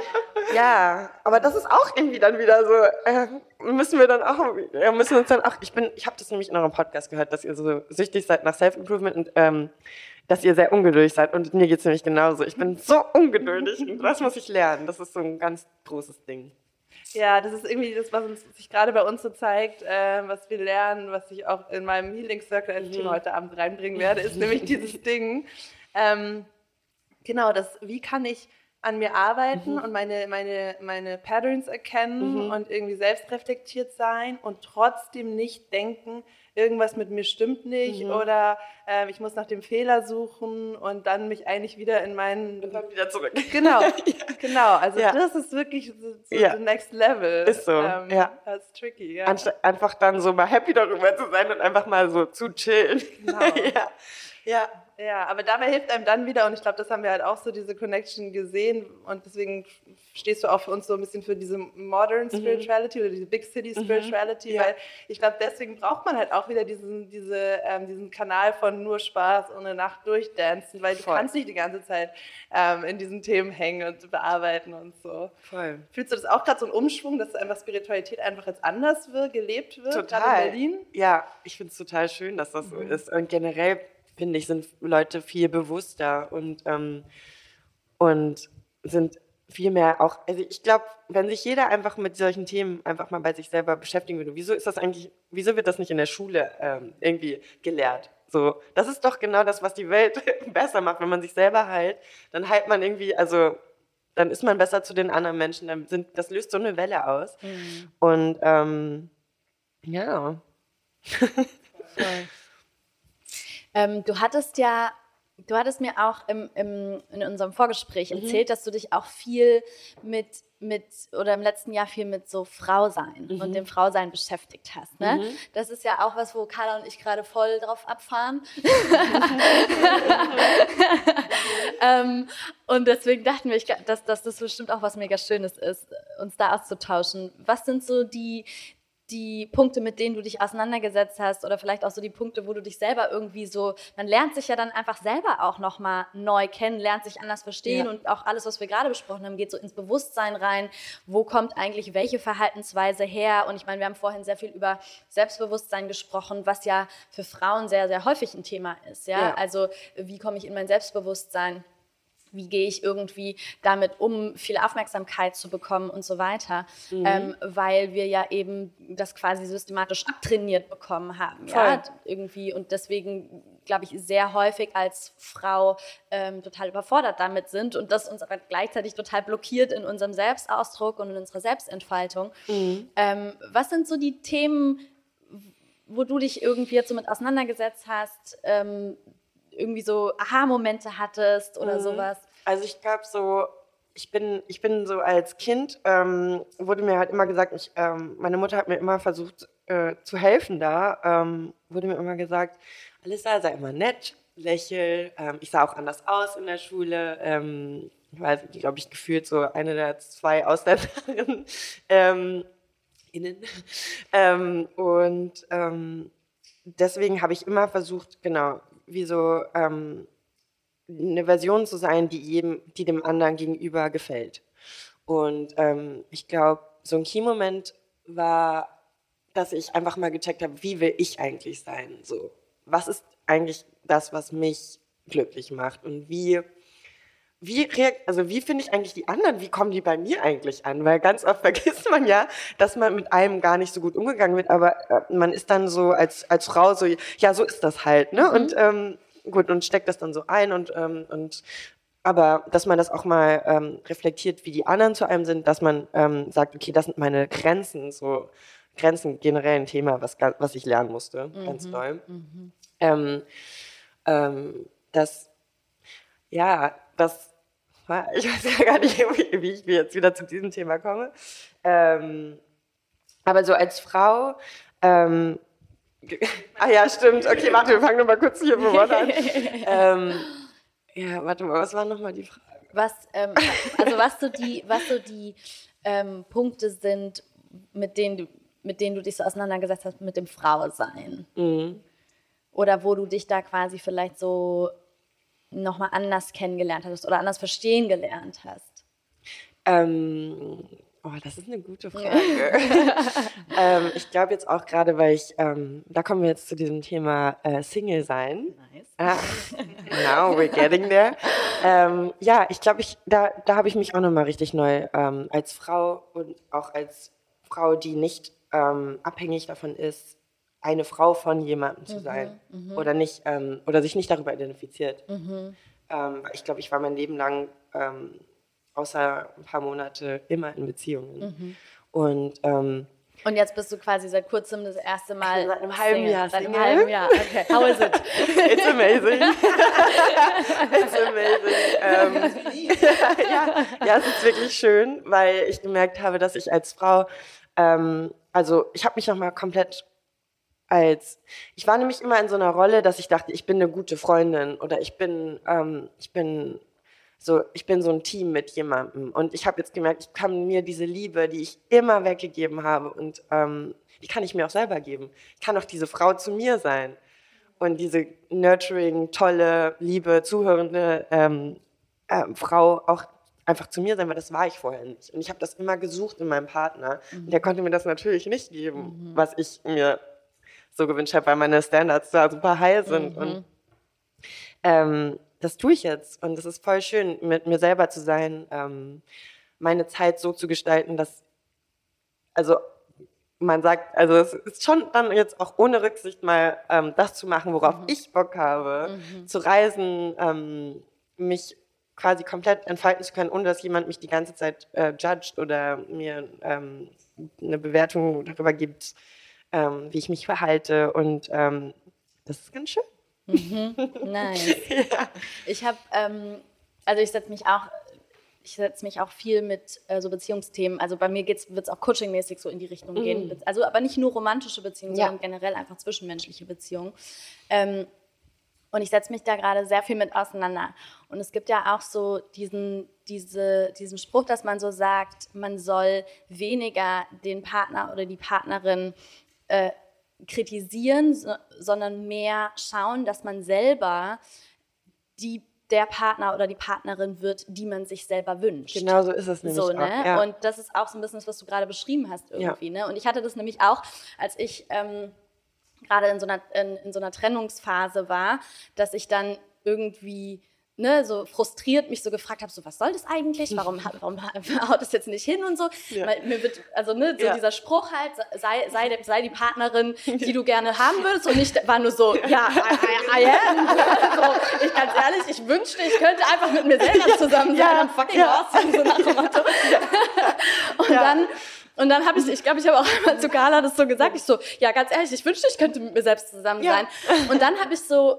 Ja, aber das ist auch irgendwie dann wieder so, äh, müssen wir dann auch, ja, müssen uns dann auch, ich bin, ich habe das nämlich in eurem Podcast gehört, dass ihr so süchtig seid nach Self-Improvement und ähm, dass ihr sehr ungeduldig seid. Und mir geht's nämlich genauso. Ich bin so ungeduldig und das muss ich lernen. Das ist so ein ganz großes Ding. Ja, das ist irgendwie das, was uns, sich gerade bei uns so zeigt, äh, was wir lernen, was ich auch in meinem Healing Circle als Team mhm. heute Abend reinbringen werde, ist nämlich dieses Ding. Ähm, genau, das, wie kann ich an mir arbeiten mhm. und meine, meine, meine Patterns erkennen mhm. und irgendwie selbstreflektiert sein und trotzdem nicht denken, irgendwas mit mir stimmt nicht mhm. oder äh, ich muss nach dem Fehler suchen und dann mich eigentlich wieder in meinen... Und dann wieder zurück. Genau, ja. genau. Also ja. das ist wirklich so, so ja. the next level. Ist so, ähm, ja. Das ist tricky, ja. Anstatt einfach dann so mal happy darüber zu sein und einfach mal so zu chillen. Genau. ja. Ja, ja, aber dabei hilft einem dann wieder, und ich glaube, das haben wir halt auch so diese Connection gesehen und deswegen stehst du auch für uns so ein bisschen für diese Modern mhm. Spirituality mhm. oder diese Big City mhm. Spirituality, mhm. ja. weil ich glaube, deswegen braucht man halt auch wieder diesen, diese, ähm, diesen Kanal von nur Spaß eine Nacht durchdancen, weil Voll. du kannst nicht die ganze Zeit ähm, in diesen Themen hängen und bearbeiten und so. Voll. Fühlst du das auch gerade so einen Umschwung, dass einfach Spiritualität einfach jetzt anders wird, gelebt wird, total. in Berlin? Ja, ich finde es total schön, dass das so mhm. ist und generell finde ich, sind Leute viel bewusster und, ähm, und sind viel mehr auch, also ich glaube, wenn sich jeder einfach mit solchen Themen einfach mal bei sich selber beschäftigen würde, wieso ist das eigentlich, wieso wird das nicht in der Schule ähm, irgendwie gelehrt? So, das ist doch genau das, was die Welt besser macht, wenn man sich selber heilt, dann heilt man irgendwie, also dann ist man besser zu den anderen Menschen, dann sind, das löst so eine Welle aus. Mhm. Und ähm, ja. Ähm, du hattest ja, du hattest mir auch im, im, in unserem Vorgespräch mhm. erzählt, dass du dich auch viel mit, mit, oder im letzten Jahr viel mit so Frausein mhm. und dem Frausein beschäftigt hast. Ne? Mhm. Das ist ja auch was, wo Carla und ich gerade voll drauf abfahren. ähm, und deswegen dachten wir, dass, dass das bestimmt auch was mega Schönes ist, uns da auszutauschen. Was sind so die, die Punkte, mit denen du dich auseinandergesetzt hast oder vielleicht auch so die Punkte, wo du dich selber irgendwie so, man lernt sich ja dann einfach selber auch nochmal neu kennen, lernt sich anders verstehen ja. und auch alles, was wir gerade besprochen haben, geht so ins Bewusstsein rein. Wo kommt eigentlich welche Verhaltensweise her? Und ich meine, wir haben vorhin sehr viel über Selbstbewusstsein gesprochen, was ja für Frauen sehr, sehr häufig ein Thema ist. Ja, ja. also wie komme ich in mein Selbstbewusstsein? Wie gehe ich irgendwie damit um, viel Aufmerksamkeit zu bekommen und so weiter, mhm. ähm, weil wir ja eben das quasi systematisch abtrainiert bekommen haben, ja, irgendwie und deswegen glaube ich sehr häufig als Frau ähm, total überfordert damit sind und das uns aber gleichzeitig total blockiert in unserem Selbstausdruck und in unserer Selbstentfaltung. Mhm. Ähm, was sind so die Themen, wo du dich irgendwie jetzt so mit auseinandergesetzt hast, ähm, irgendwie so Aha-Momente hattest oder mhm. sowas? Also ich glaube so, ich bin, ich bin so als Kind, ähm, wurde mir halt immer gesagt, ich, ähm, meine Mutter hat mir immer versucht äh, zu helfen da, ähm, wurde mir immer gesagt, Alissa, sei immer nett, lächel. Ähm, ich sah auch anders aus in der Schule. Ähm, ich war, glaube ich, gefühlt so eine der zwei Ausländerinnen. Ähm, innen. und deswegen habe ich immer versucht, genau, wie so ähm, eine Version zu sein, die jedem, die dem anderen gegenüber gefällt. Und ähm, ich glaube, so ein Key-Moment war, dass ich einfach mal gecheckt habe, wie will ich eigentlich sein? So, was ist eigentlich das, was mich glücklich macht? Und wie, wie, also wie finde ich eigentlich die anderen? Wie kommen die bei mir eigentlich an? Weil ganz oft vergisst man ja, dass man mit einem gar nicht so gut umgegangen wird, aber äh, man ist dann so als, als Frau so, ja, so ist das halt, ne? Mhm. Und ähm, gut, und steckt das dann so ein und, ähm, und aber dass man das auch mal ähm, reflektiert, wie die anderen zu einem sind, dass man ähm, sagt, okay, das sind meine Grenzen, so Grenzen generell ein Thema, was, was ich lernen musste, mhm. ganz doll. Mhm. Ähm, ähm, das, ja, das, ich weiß ja gar nicht, wie, wie ich jetzt wieder zu diesem Thema komme. Ähm, aber so als Frau ähm, ah ja, stimmt. Okay, warte, wir fangen nochmal kurz hier von an. ähm, ja, warte mal, was war nochmal die Frage? Was, ähm, also was so die, was so die ähm, Punkte sind, mit denen, du, mit denen du dich so auseinandergesetzt hast mit dem Frausein. Mhm. Oder wo du dich da quasi vielleicht so nochmal anders kennengelernt hast oder anders verstehen gelernt hast? Ähm, oh, das ist eine gute Frage. ähm, ich glaube jetzt auch gerade, weil ich, ähm, da kommen wir jetzt zu diesem Thema äh, Single sein. Nice. Ah, now we're getting there. Ähm, ja, ich glaube, ich, da, da habe ich mich auch nochmal richtig neu ähm, als Frau und auch als Frau, die nicht ähm, abhängig davon ist, eine Frau von jemandem zu mhm, sein mhm, oder nicht ähm, oder sich nicht darüber identifiziert. Mhm. Ähm, ich glaube, ich war mein Leben lang ähm, außer ein paar Monate immer in Beziehungen mhm. und ähm, und jetzt bist du quasi seit kurzem das erste Mal. Seit einem halben Jahr. Seit einem halben Jahr. Okay. How is it? It's amazing. It's amazing. Ähm, ja, ja, es ist wirklich schön, weil ich gemerkt habe, dass ich als Frau, ähm, also ich habe mich nochmal komplett als ich war nämlich immer in so einer Rolle, dass ich dachte, ich bin eine gute Freundin oder ich bin ähm, ich bin so ich bin so ein Team mit jemandem und ich habe jetzt gemerkt, ich kann mir diese Liebe, die ich immer weggegeben habe und ähm, die kann ich mir auch selber geben. Ich kann auch diese Frau zu mir sein und diese nurturing, tolle, liebe, zuhörende ähm, äh, Frau auch einfach zu mir sein, weil das war ich vorher nicht. Und ich habe das immer gesucht in meinem Partner. Mhm. Und der konnte mir das natürlich nicht geben, mhm. was ich mir so gewünscht habe, weil meine Standards da super high sind. Mhm. Und ähm, das tue ich jetzt. Und es ist voll schön, mit mir selber zu sein, ähm, meine Zeit so zu gestalten, dass, also man sagt, also es ist schon dann jetzt auch ohne Rücksicht mal ähm, das zu machen, worauf mhm. ich Bock habe, mhm. zu reisen, ähm, mich quasi komplett entfalten zu können, ohne dass jemand mich die ganze Zeit äh, judgt oder mir ähm, eine Bewertung darüber gibt, ähm, wie ich mich verhalte. Und ähm, das ist ganz schön. Mhm. Nice. ja. Ich habe, ähm, also ich setze mich auch ich setze mich auch viel mit äh, so Beziehungsthemen. Also bei mir wird es auch coachingmäßig so in die Richtung mm. gehen. Also aber nicht nur romantische Beziehungen, ja. sondern generell einfach zwischenmenschliche Beziehungen. Ähm, und ich setze mich da gerade sehr viel mit auseinander. Und es gibt ja auch so diesen, diese, diesen Spruch, dass man so sagt, man soll weniger den Partner oder die Partnerin äh, kritisieren, so, sondern mehr schauen, dass man selber die der Partner oder die Partnerin wird, die man sich selber wünscht. Genau so ist es nämlich so, ne? auch, ja. Und das ist auch so ein bisschen das, was du gerade beschrieben hast irgendwie. Ja. Ne? Und ich hatte das nämlich auch, als ich ähm, gerade in, so einer, in, in so einer Trennungsphase war, dass ich dann irgendwie ne, so frustriert mich so gefragt habe, so was soll das eigentlich? Warum, warum haut das jetzt nicht hin und so? Ja. Weil mir wird, also ne, so ja. dieser Spruch halt, sei, sei, sei die Partnerin, die du gerne haben würdest und nicht war nur so, ja, I, I, I am. so, ich ganz ehrlich, ich wünschte, ich könnte einfach mit mir selber zusammen sein ja. und fucking ja. awesome, so nach dem Motto. und dann und dann habe ich, ich glaube, ich habe auch einmal zu Carla das so gesagt, ich so, ja, ganz ehrlich, ich wünschte, ich könnte mit mir selbst zusammen sein. Und dann habe ich so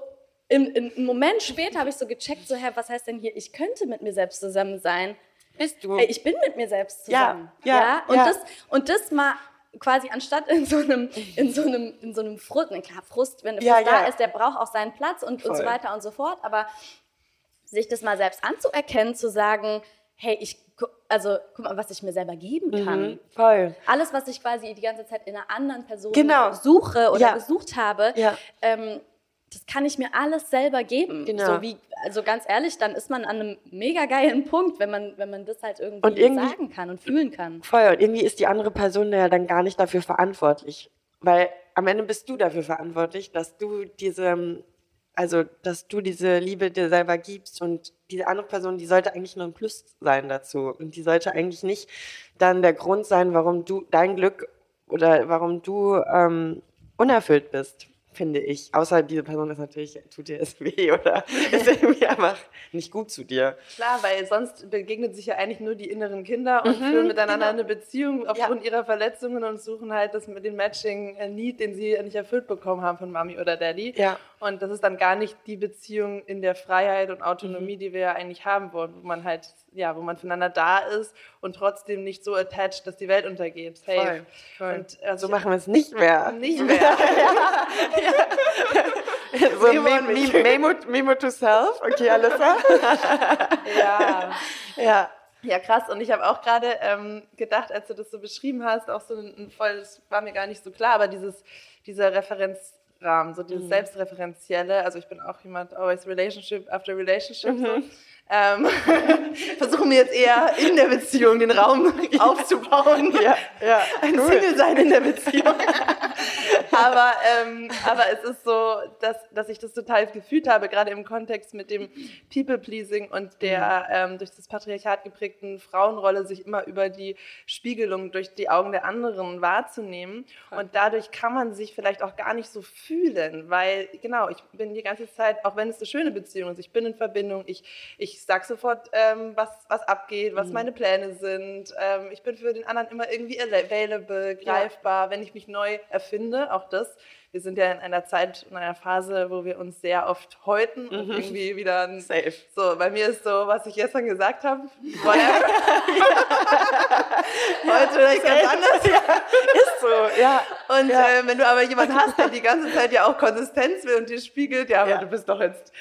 im, im Moment später habe ich so gecheckt, so, Herr, was heißt denn hier, ich könnte mit mir selbst zusammen sein. Bist du? Ich bin mit mir selbst zusammen. Ja, ja. ja? Und, ja. Das, und das mal quasi anstatt in so einem, in so einem, in so einem Frust, klar, Frust, wenn der Frust ja, da ist, der braucht auch seinen Platz und, und so weiter und so fort, aber sich das mal selbst anzuerkennen, zu sagen, hey, ich, also guck mal, was ich mir selber geben mhm, kann. Mhm, voll. Alles, was ich quasi die ganze Zeit in einer anderen Person genau. suche oder ja. gesucht habe, ja. ähm, das kann ich mir alles selber geben. Genau. So wie, also ganz ehrlich, dann ist man an einem mega geilen Punkt, wenn man, wenn man das halt irgendwie, irgendwie sagen kann und fühlen kann. Voll. Und irgendwie ist die andere Person ja dann gar nicht dafür verantwortlich. Weil am Ende bist du dafür verantwortlich, dass du diese, also dass du diese Liebe dir selber gibst und diese andere Person, die sollte eigentlich nur ein Plus sein dazu. Und die sollte eigentlich nicht dann der Grund sein, warum du dein Glück oder warum du ähm, unerfüllt bist finde ich. Außer diese Person ist natürlich, tut dir es weh oder ist irgendwie einfach nicht gut zu dir. Klar, weil sonst begegnen sich ja eigentlich nur die inneren Kinder und mhm, führen miteinander genau. eine Beziehung aufgrund ja. ihrer Verletzungen und suchen halt das mit dem Matching-Need, den sie nicht erfüllt bekommen haben von Mami oder Daddy. Ja. Und das ist dann gar nicht die Beziehung in der Freiheit und Autonomie, mhm. die wir ja eigentlich haben wollen, wo man halt, ja, wo man füreinander da ist und trotzdem nicht so attached, dass die Welt untergeht. Safe. Voll, voll. Und also so machen wir es nicht mehr. Nicht mehr. ja. ja. so Memo, Memo, Memo to self. Okay, Alissa. ja. Ja. Ja, krass. Und ich habe auch gerade ähm, gedacht, als du das so beschrieben hast, auch so ein, ein voll, das war mir gar nicht so klar, aber dieses, dieser Referenz, Rahmen, so dieses mhm. Selbstreferenzielle. Also ich bin auch jemand, always Relationship after Relationship. Mhm. So. Ähm, versuche mir jetzt eher in der Beziehung den Raum aufzubauen. Ja, ja. Ein cool. Single sein in der Beziehung. Aber, ähm, aber es ist so, dass, dass ich das total gefühlt habe, gerade im Kontext mit dem People-Pleasing und der ähm, durch das Patriarchat geprägten Frauenrolle, sich immer über die Spiegelung durch die Augen der anderen wahrzunehmen. Und dadurch kann man sich vielleicht auch gar nicht so fühlen, weil, genau, ich bin die ganze Zeit, auch wenn es eine schöne Beziehung ist, ich bin in Verbindung, ich, ich sag sofort, ähm, was, was abgeht, was mhm. meine Pläne sind. Ähm, ich bin für den anderen immer irgendwie available, greifbar, ja. wenn ich mich neu erfinde, auch das. Wir sind ja in einer Zeit, in einer Phase, wo wir uns sehr oft häuten mhm. und irgendwie wieder ein, Safe. So, bei mir ist so, was ich gestern gesagt habe. Heute vielleicht ganz anders. Ja. Ist so, ja. Und ja. Äh, wenn du aber jemanden hast, der die ganze Zeit ja auch Konsistenz will und dir spiegelt, ja, aber ja. du bist doch jetzt,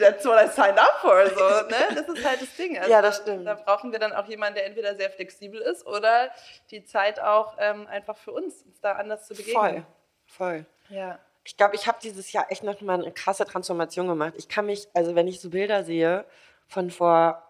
that's what I signed up for, so, ne? Das ist halt das Ding. Also, ja, das stimmt. Da brauchen wir dann auch jemanden, der entweder sehr flexibel ist oder die Zeit auch ähm, einfach für uns, uns da anders zu begegnen. Voll, voll. Ja. Ich glaube, ich habe dieses Jahr echt noch mal eine krasse Transformation gemacht. Ich kann mich, also wenn ich so Bilder sehe von vor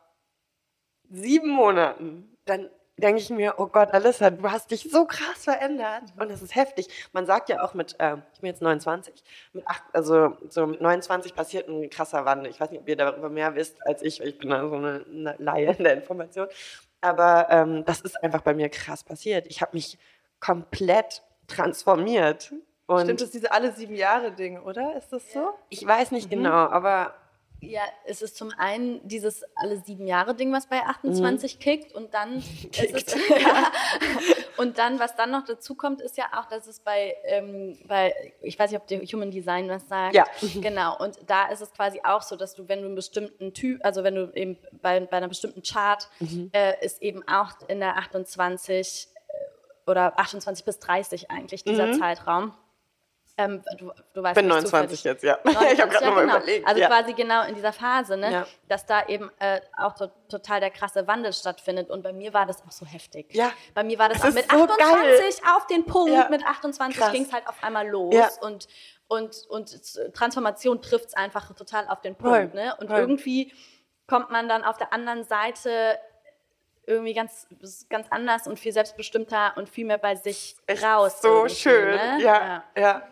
sieben Monaten, dann denke ich mir, oh Gott, Alissa, du hast dich so krass verändert. Und das ist heftig. Man sagt ja auch mit, äh, ich bin jetzt 29, mit acht, also so mit 29 passiert ein krasser Wandel. Ich weiß nicht, ob ihr darüber mehr wisst als ich, weil ich bin da so eine, eine Laie in der Information. Aber ähm, das ist einfach bei mir krass passiert. Ich habe mich komplett transformiert. Und Stimmt das diese alle sieben Jahre Ding, oder? Ist das so? Ich weiß nicht mhm. genau, aber ja, es ist zum einen dieses alle sieben Jahre Ding, was bei 28 mhm. kickt und dann kickt. Es, ja, und dann, was dann noch dazu kommt, ist ja auch, dass es bei, ähm, bei ich weiß nicht, ob der Human Design was sagt. Ja. Genau. Und da ist es quasi auch so, dass du, wenn du einen bestimmten Typ, also wenn du eben bei, bei einer bestimmten Chart, mhm. äh, ist eben auch in der 28 äh, oder 28 bis 30 eigentlich dieser mhm. Zeitraum ähm, du, du weißt bin 29 jetzt, ja. 29, ich habe gerade ja, nochmal genau. überlegt. Also ja. quasi genau in dieser Phase, ne? Ja. dass da eben äh, auch to total der krasse Wandel stattfindet. Und bei mir war das auch so heftig. Ja. Bei mir war das, das auch mit so 28 geil. auf den Punkt. Mit 28 ging es halt auf einmal los. Und, und, und Transformation trifft es einfach total auf den Punkt. Voll. Ne? Und Voll. irgendwie kommt man dann auf der anderen Seite irgendwie ganz, ganz anders und viel selbstbestimmter und viel mehr bei sich raus. So schön, ne? ja, ja,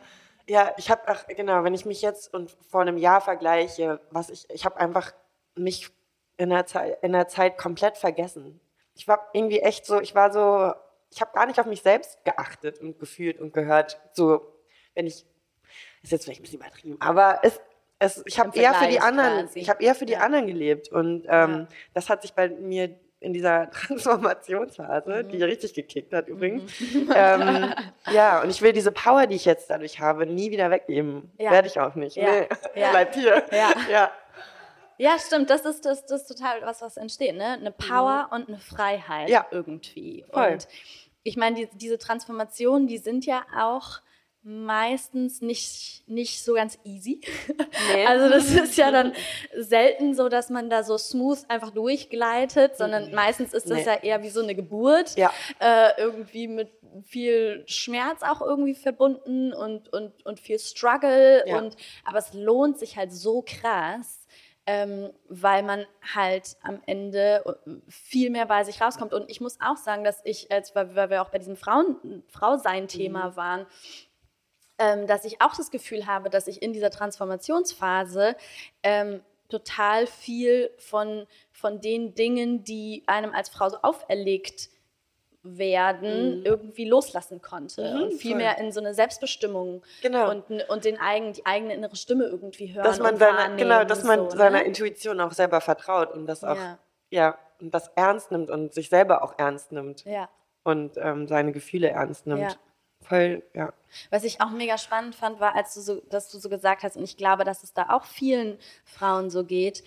ja. Ich habe, genau, wenn ich mich jetzt und vor einem Jahr vergleiche, was ich, ich habe einfach mich in der, Zeit, in der Zeit komplett vergessen. Ich war irgendwie echt so, ich war so, ich habe gar nicht auf mich selbst geachtet und gefühlt und gehört. So, wenn ich, ist jetzt vielleicht ein bisschen übertrieben, aber es, es, ich habe eher für die anderen, quasi. ich habe eher für die ja. anderen gelebt und ähm, ja. das hat sich bei mir in dieser Transformationsphase, mhm. die richtig gekickt hat übrigens. Mhm. Ähm, ja, und ich will diese Power, die ich jetzt dadurch habe, nie wieder weggeben. Ja. Werde ich auch nicht. Ja. Nee, ja. bleibt hier. Ja. ja. Ja, stimmt. Das ist, das, das ist total was, was entsteht. Ne? Eine Power mhm. und eine Freiheit ja. irgendwie. Voll. Und ich meine, die, diese Transformationen, die sind ja auch meistens nicht, nicht so ganz easy. Nee. Also das ist ja dann selten so, dass man da so smooth einfach durchgleitet, sondern mhm. meistens ist das nee. ja eher wie so eine Geburt, ja. äh, irgendwie mit viel Schmerz auch irgendwie verbunden und, und, und viel Struggle. Ja. Und, aber es lohnt sich halt so krass. Ähm, weil man halt am Ende viel mehr bei sich rauskommt. Und ich muss auch sagen, dass ich, als, weil, wir auch bei diesem Frauen, Frau-Sein-Thema mhm. waren, ähm, dass ich auch das Gefühl habe, dass ich in dieser Transformationsphase ähm, total viel von, von den Dingen, die einem als Frau so auferlegt werden, mhm. irgendwie loslassen konnte mhm, und viel mehr in so eine Selbstbestimmung genau. und, und den eigen, die eigene innere Stimme irgendwie hören dass man seine, Genau, dass man so, seiner ne? Intuition auch selber vertraut und das auch, ja. ja, und das ernst nimmt und sich selber auch ernst nimmt. Ja. Und ähm, seine Gefühle ernst nimmt. Ja. Voll, ja. Was ich auch mega spannend fand, war, als du so, dass du so gesagt hast, und ich glaube, dass es da auch vielen Frauen so geht,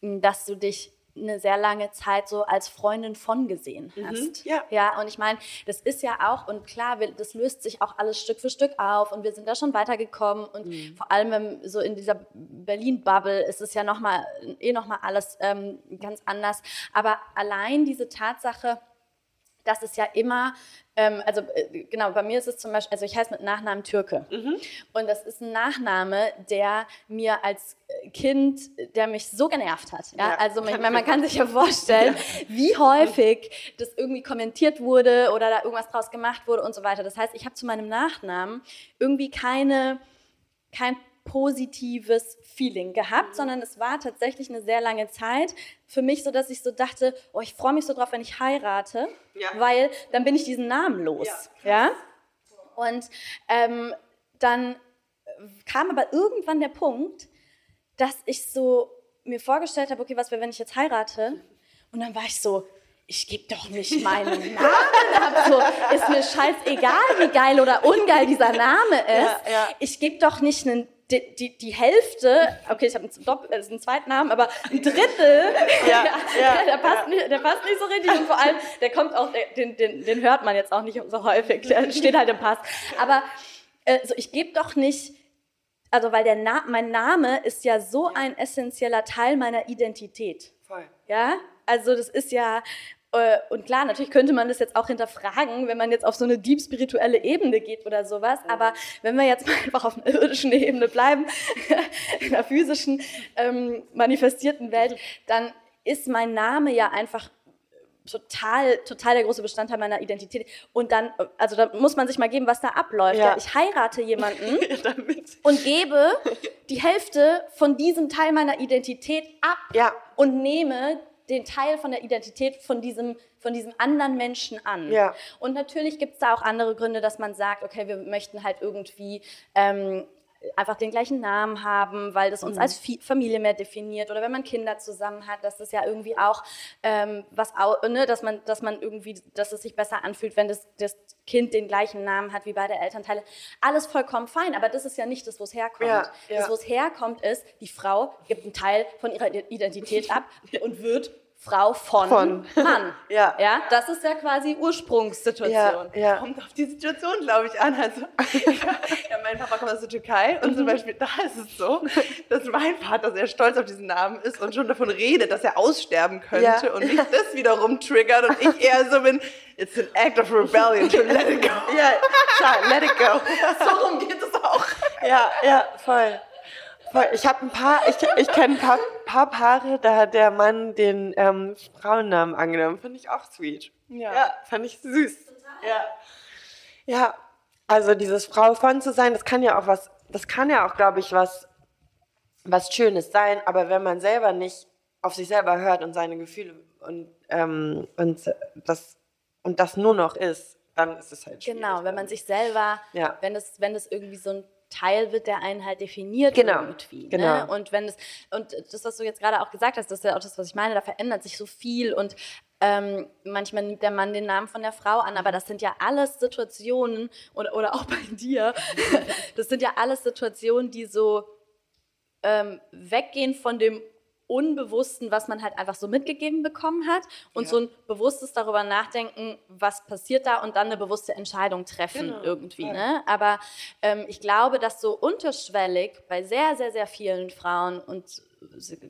dass du dich eine sehr lange Zeit so als Freundin von gesehen mhm, hast. Mhm, ja. ja, und ich meine, das ist ja auch, und klar, das löst sich auch alles Stück für Stück auf und wir sind da schon weitergekommen und mhm. vor allem so in dieser Berlin-Bubble ist es ja nochmal, eh nochmal alles ähm, ganz anders. Aber allein diese Tatsache, dass es ja immer, ähm, also äh, genau, bei mir ist es zum Beispiel, also ich heiße mit Nachnamen Türke. Mhm. Und das ist ein Nachname, der mir als Kind, der mich so genervt hat. Ja? ja also man, man, kann sich ja vorstellen, ja. wie häufig das irgendwie kommentiert wurde oder da irgendwas draus gemacht wurde und so weiter. Das heißt, ich habe zu meinem Nachnamen irgendwie keine, kein positives Feeling gehabt, sondern es war tatsächlich eine sehr lange Zeit für mich so, dass ich so dachte, oh, ich freue mich so drauf, wenn ich heirate, ja. weil dann bin ich diesen Namen los. Ja. ja? Und ähm, dann kam aber irgendwann der Punkt, dass ich so mir vorgestellt habe, okay, was wäre, wenn ich jetzt heirate? Und dann war ich so, ich gebe doch nicht meinen Namen ab. So, ist mir scheißegal, wie geil oder ungeil dieser Name ist. Ja, ja. Ich gebe doch nicht einen die, die, die Hälfte, okay, ich habe einen, äh, einen zweiten Namen, aber ein Drittel, ja, ja, der, passt ja. nicht, der passt nicht so richtig und vor allem, der kommt auch, den, den, den hört man jetzt auch nicht so häufig, der steht halt im Pass. Aber äh, so, ich gebe doch nicht, also weil der Na mein Name ist ja so ein essentieller Teil meiner Identität. Voll. Ja, also das ist ja, und klar, natürlich könnte man das jetzt auch hinterfragen, wenn man jetzt auf so eine deep spirituelle Ebene geht oder sowas. Aber wenn wir jetzt mal einfach auf einer irdischen Ebene bleiben, in einer physischen, ähm, manifestierten Welt, dann ist mein Name ja einfach total, total der große Bestandteil meiner Identität. Und dann, also da muss man sich mal geben, was da abläuft. Ja. Ja, ich heirate jemanden und gebe die Hälfte von diesem Teil meiner Identität ab ja. und nehme den Teil von der Identität von diesem, von diesem anderen Menschen an. Ja. Und natürlich gibt es da auch andere Gründe, dass man sagt, okay, wir möchten halt irgendwie ähm, einfach den gleichen Namen haben, weil das uns mhm. als Familie mehr definiert oder wenn man Kinder zusammen hat, dass das ja irgendwie auch ähm, was, ne, dass man, dass man irgendwie, dass es sich besser anfühlt, wenn das, das Kind den gleichen Namen hat wie beide Elternteile. Alles vollkommen fein, aber das ist ja nicht das, wo es herkommt. Ja, ja. Das, wo es herkommt, ist, die Frau gibt einen Teil von ihrer Identität ab und wird Frau von, von. Mann. ja. ja. Das ist ja quasi Ursprungssituation. Ja, ja. Kommt auf die Situation, glaube ich, an. Also, ja, mein Papa kommt aus der Türkei und mhm. zum Beispiel da ist es so, dass mein Vater sehr stolz auf diesen Namen ist und schon davon redet, dass er aussterben könnte ja. und mich das wiederum triggert und ich eher so bin, it's an act of rebellion to let it go. Ja, klar, let it go. so rum geht es auch. Ja, ja, voll. Ich habe ein paar, ich, ich kenne ein paar, paar, Paare, da hat der Mann den ähm, Frauennamen angenommen. Finde ich auch sweet. Ja. ja, fand ich süß. Ja. Ja, also dieses Frau von zu sein, das kann ja auch was, das kann ja auch, glaube ich, was, was Schönes sein, aber wenn man selber nicht auf sich selber hört und seine Gefühle und, ähm, und das und das nur noch ist, dann ist es halt schwierig. Genau, wenn man sich selber, ja. wenn es wenn es irgendwie so ein Teil wird, der einen halt definiert genau. irgendwie. Ne? Genau. Und wenn es, und das, was du jetzt gerade auch gesagt hast, das ist ja auch das, was ich meine, da verändert sich so viel und ähm, manchmal nimmt der Mann den Namen von der Frau an, aber das sind ja alles Situationen oder, oder auch bei dir, das sind ja alles Situationen, die so ähm, weggehen von dem Unbewussten, was man halt einfach so mitgegeben bekommen hat und ja. so ein bewusstes darüber nachdenken, was passiert da und dann eine bewusste Entscheidung treffen genau. irgendwie. Ne? Aber ähm, ich glaube, dass so unterschwellig bei sehr, sehr, sehr vielen Frauen und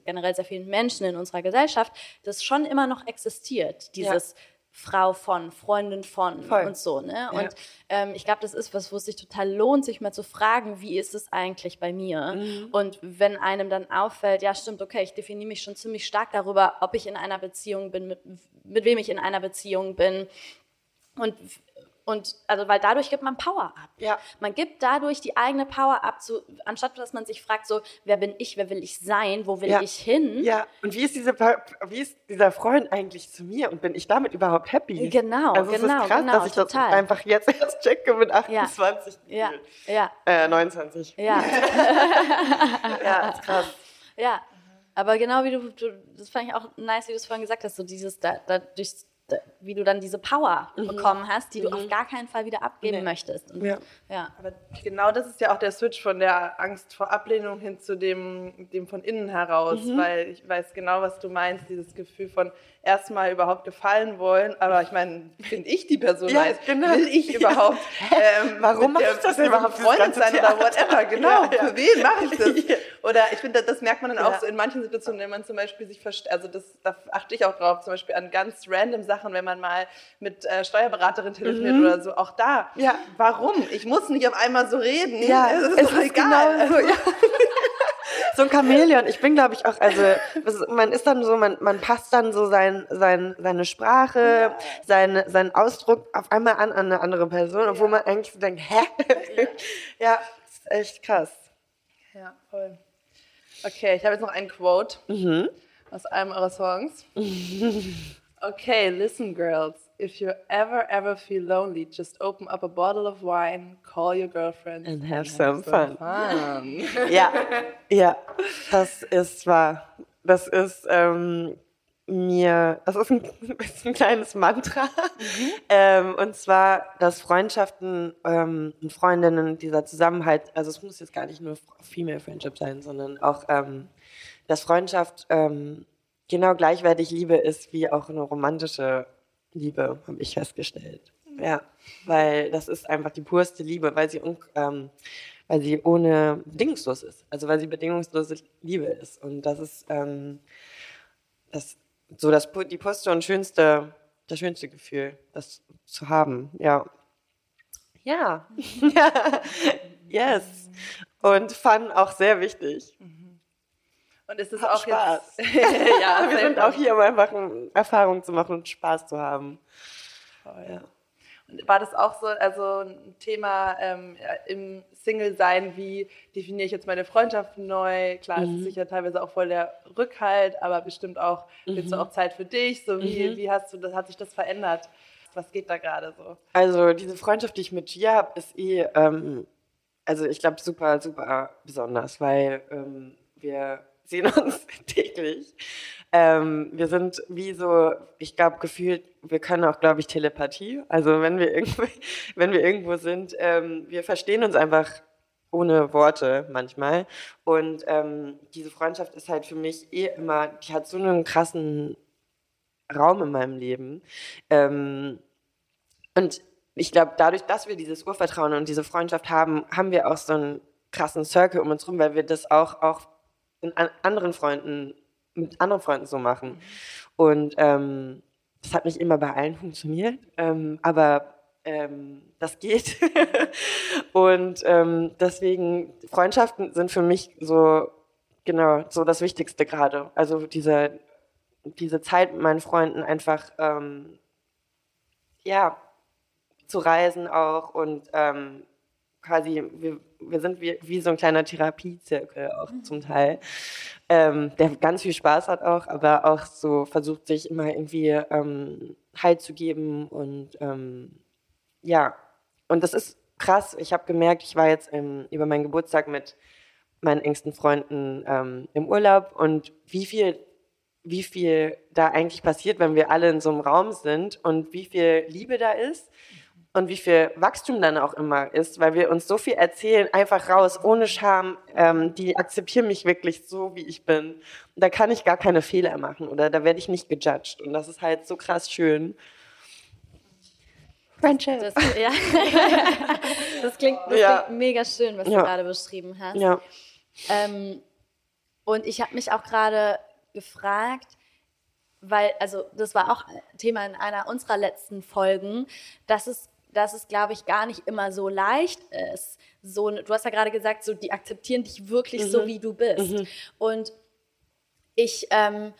generell sehr vielen Menschen in unserer Gesellschaft das schon immer noch existiert, dieses ja Frau von, Freundin von Voll. und so. Ne? Und ja. ähm, ich glaube, das ist was, wo es sich total lohnt, sich mal zu fragen, wie ist es eigentlich bei mir? Mhm. Und wenn einem dann auffällt, ja stimmt, okay, ich definiere mich schon ziemlich stark darüber, ob ich in einer Beziehung bin, mit, mit wem ich in einer Beziehung bin. Und und also, weil dadurch gibt man Power ab. Ja. Man gibt dadurch die eigene Power ab, so, anstatt dass man sich fragt, so, wer bin ich, wer will ich sein, wo will ja. ich hin? Ja, und wie ist, diese, wie ist dieser Freund eigentlich zu mir und bin ich damit überhaupt happy? Genau, also es genau, ist krass, genau, dass ich total. das einfach jetzt erst checke mit 28. Ja, ja. Äh, 29. Ja. ja, ist krass. Ja, aber genau wie du, du, das fand ich auch nice, wie du es vorhin gesagt hast, so dieses, da, da durch wie du dann diese Power mhm. bekommen hast, die mhm. du auf gar keinen Fall wieder abgeben nee. möchtest. Und, ja. ja. Aber genau das ist ja auch der Switch von der Angst vor Ablehnung hin zu dem, dem von innen heraus, mhm. weil ich weiß genau, was du meinst, dieses Gefühl von erstmal überhaupt gefallen wollen, aber ich meine, bin ich die Person ja, nice? Genau. Will ich überhaupt? Ähm, Warum mache ich das überhaupt? Freund sein oder whatever, genau. Für wen mache ich das? Oder ich finde, das merkt man dann auch so in manchen Situationen, wenn man zum Beispiel sich, also das, da achte ich auch drauf, zum Beispiel an ganz random Sachen, Sachen, wenn man mal mit äh, Steuerberaterin telefoniert mhm. oder so. Auch da. Ja. Warum? Ich muss nicht auf einmal so reden. Ja, es ist, es ist egal. Genau so, ja. so ein Chamäleon. Ich bin, glaube ich, auch, also man ist dann so, man, man passt dann so sein, sein, seine Sprache, ja. seine, seinen Ausdruck auf einmal an, an eine andere Person, obwohl ja. man eigentlich so denkt, hä? Ja, ja ist echt krass. Ja, voll. Okay, ich habe jetzt noch ein Quote mhm. aus einem eurer Songs. okay, listen, girls. If you ever, ever feel lonely, just open up a bottle of wine, call your girlfriend and have, and some, have some fun. fun. ja, ja, das ist wahr. Das ist ähm, mir, das ist ein, ist ein kleines Mantra. Mhm. Ähm, und zwar, dass Freundschaften ähm, und Freundinnen, dieser Zusammenhalt, also es muss jetzt gar nicht nur Female Friendship sein, sondern auch, ähm, dass Freundschaft ähm, genau gleichwertig Liebe ist wie auch eine romantische Liebe, habe ich festgestellt. Ja, weil das ist einfach die purste Liebe, weil sie, ähm, weil sie ohne bedingungslos ist. Also weil sie bedingungslose Liebe ist. Und das ist ähm, das, so das, die purste und schönste, das schönste Gefühl, das zu haben. Ja. Ja. yes. Und Fun auch sehr wichtig. Und ist es auch Spaß. Jetzt, ja, wir sind auch hier, um einfach Erfahrung zu machen und Spaß zu haben. Voll. Ja. Und war das auch so, also ein Thema ähm, im Single-Sein, wie definiere ich jetzt meine Freundschaften neu? Klar, mhm. es ist mhm. sicher teilweise auch voll der Rückhalt, aber bestimmt auch, mhm. willst du auch Zeit für dich? So wie, mhm. wie hast du das, hat sich das verändert? Was geht da gerade so? Also diese Freundschaft, die ich mit Gia habe, ist eh, ähm, also ich glaube, super, super besonders, weil ähm, wir sehen uns täglich. Ähm, wir sind wie so, ich glaube, gefühlt, wir können auch, glaube ich, Telepathie. Also wenn wir irgendwo, wenn wir irgendwo sind, ähm, wir verstehen uns einfach ohne Worte manchmal. Und ähm, diese Freundschaft ist halt für mich eh immer, die hat so einen krassen Raum in meinem Leben. Ähm, und ich glaube, dadurch, dass wir dieses Urvertrauen und diese Freundschaft haben, haben wir auch so einen krassen Circle um uns rum, weil wir das auch, auch in anderen Freunden, mit anderen Freunden so machen. Und ähm, das hat nicht immer bei allen funktioniert, ähm, aber ähm, das geht. und ähm, deswegen, Freundschaften sind für mich so, genau, so das Wichtigste gerade. Also diese, diese Zeit mit meinen Freunden einfach, ähm, ja, zu reisen auch und ähm, quasi, wir, wir sind wie, wie so ein kleiner Therapiezirkel auch mhm. zum Teil, ähm, der ganz viel Spaß hat auch, aber auch so versucht, sich immer irgendwie ähm, Halt zu geben und ähm, ja, und das ist krass. Ich habe gemerkt, ich war jetzt im, über meinen Geburtstag mit meinen engsten Freunden ähm, im Urlaub und wie viel wie viel da eigentlich passiert, wenn wir alle in so einem Raum sind und wie viel Liebe da ist und wie viel Wachstum dann auch immer ist, weil wir uns so viel erzählen, einfach raus, ohne Scham. Ähm, die akzeptieren mich wirklich so, wie ich bin. Und da kann ich gar keine Fehler machen oder da werde ich nicht gejudged. Und das ist halt so krass schön. Friendship. Das, ja. das, klingt, das ja. klingt, mega schön, was ja. du gerade beschrieben hast. Ja. Ähm, und ich habe mich auch gerade gefragt, weil, also das war auch Thema in einer unserer letzten Folgen, dass es dass es, glaube ich, gar nicht immer so leicht ist. So, du hast ja gerade gesagt, so, die akzeptieren dich wirklich mhm. so, wie du bist. Mhm. Und ich, ähm,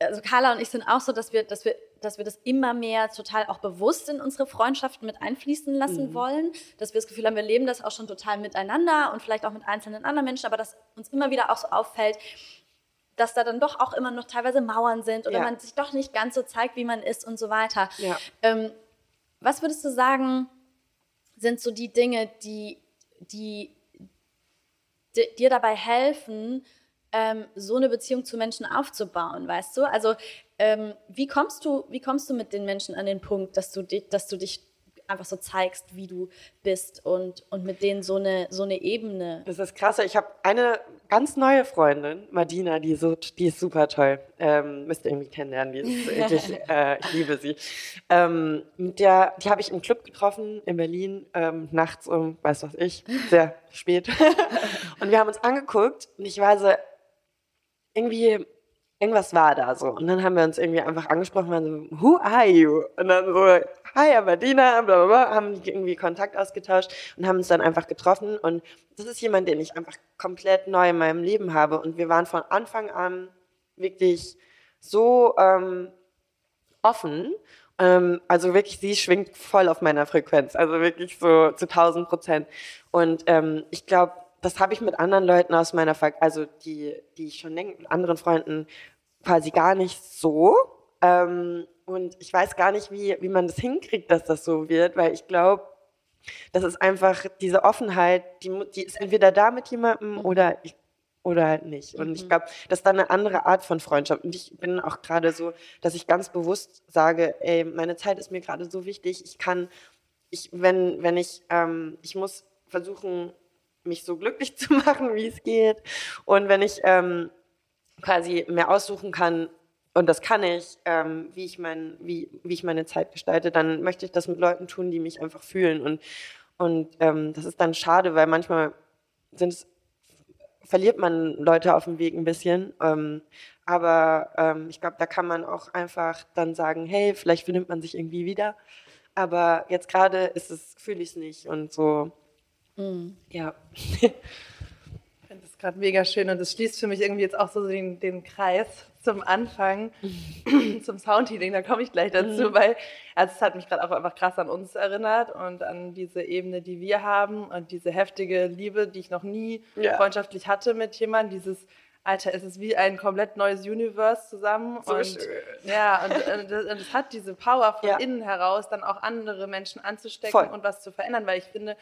also Carla und ich sind auch so, dass wir, dass wir, dass wir das immer mehr total auch bewusst in unsere Freundschaften mit einfließen lassen mhm. wollen, dass wir das Gefühl haben, wir leben das auch schon total miteinander und vielleicht auch mit einzelnen anderen Menschen, aber dass uns immer wieder auch so auffällt, dass da dann doch auch immer noch teilweise Mauern sind oder ja. man sich doch nicht ganz so zeigt, wie man ist und so weiter. Ja. Ähm, was würdest du sagen, sind so die Dinge, die, die, die dir dabei helfen, ähm, so eine Beziehung zu Menschen aufzubauen, weißt du? Also ähm, wie kommst du, wie kommst du mit den Menschen an den Punkt, dass du dass du dich einfach so zeigst, wie du bist und, und mit denen so eine, so eine Ebene. Das ist krass. Ich habe eine ganz neue Freundin, Madina, die, so, die ist super toll. Ähm, müsst ihr irgendwie kennenlernen. Die ist wirklich, äh, ich liebe sie. Ähm, der, die habe ich im Club getroffen in Berlin, ähm, nachts um, weiß was ich, sehr spät. und wir haben uns angeguckt und ich war so, irgendwie irgendwas war da so. Und dann haben wir uns irgendwie einfach angesprochen, waren so, who are you? Und dann so, hi, Aberdina, bla bla bla, haben irgendwie Kontakt ausgetauscht und haben uns dann einfach getroffen. Und das ist jemand, den ich einfach komplett neu in meinem Leben habe. Und wir waren von Anfang an wirklich so ähm, offen. Ähm, also wirklich, sie schwingt voll auf meiner Frequenz, also wirklich so zu 1000 Prozent. Und ähm, ich glaube, das habe ich mit anderen Leuten aus meiner, Ver also die, die ich schon länger, mit anderen Freunden quasi gar nicht so. Ähm, und ich weiß gar nicht, wie, wie man das hinkriegt, dass das so wird, weil ich glaube, das ist einfach diese Offenheit, die, die ist entweder da mit jemandem oder ich, oder halt nicht. Und ich mhm. glaube, das ist dann eine andere Art von Freundschaft. Und ich bin auch gerade so, dass ich ganz bewusst sage, ey, meine Zeit ist mir gerade so wichtig. Ich kann, ich, wenn, wenn ich, ähm, ich muss versuchen, mich so glücklich zu machen, wie es geht. Und wenn ich ähm, quasi mehr aussuchen kann, und das kann ich, ähm, wie, ich mein, wie, wie ich meine Zeit gestalte, dann möchte ich das mit Leuten tun, die mich einfach fühlen. Und, und ähm, das ist dann schade, weil manchmal es, verliert man Leute auf dem Weg ein bisschen. Ähm, aber ähm, ich glaube, da kann man auch einfach dann sagen, hey, vielleicht findet man sich irgendwie wieder. Aber jetzt gerade ist es, fühle ich es nicht. Und so Mhm. Ja. Gerade mega schön und das schließt für mich irgendwie jetzt auch so den, den Kreis zum Anfang, zum Soundhealing, da komme ich gleich dazu, mhm. weil also es hat mich gerade auch einfach krass an uns erinnert und an diese Ebene, die wir haben und diese heftige Liebe, die ich noch nie ja. freundschaftlich hatte mit jemandem, dieses Alter, es ist wie ein komplett neues Universe zusammen. So und, schön. Ja, und, und, und, es hat diese Power von ja. innen heraus, dann auch andere Menschen anzustecken Voll. und was zu verändern, weil ich finde,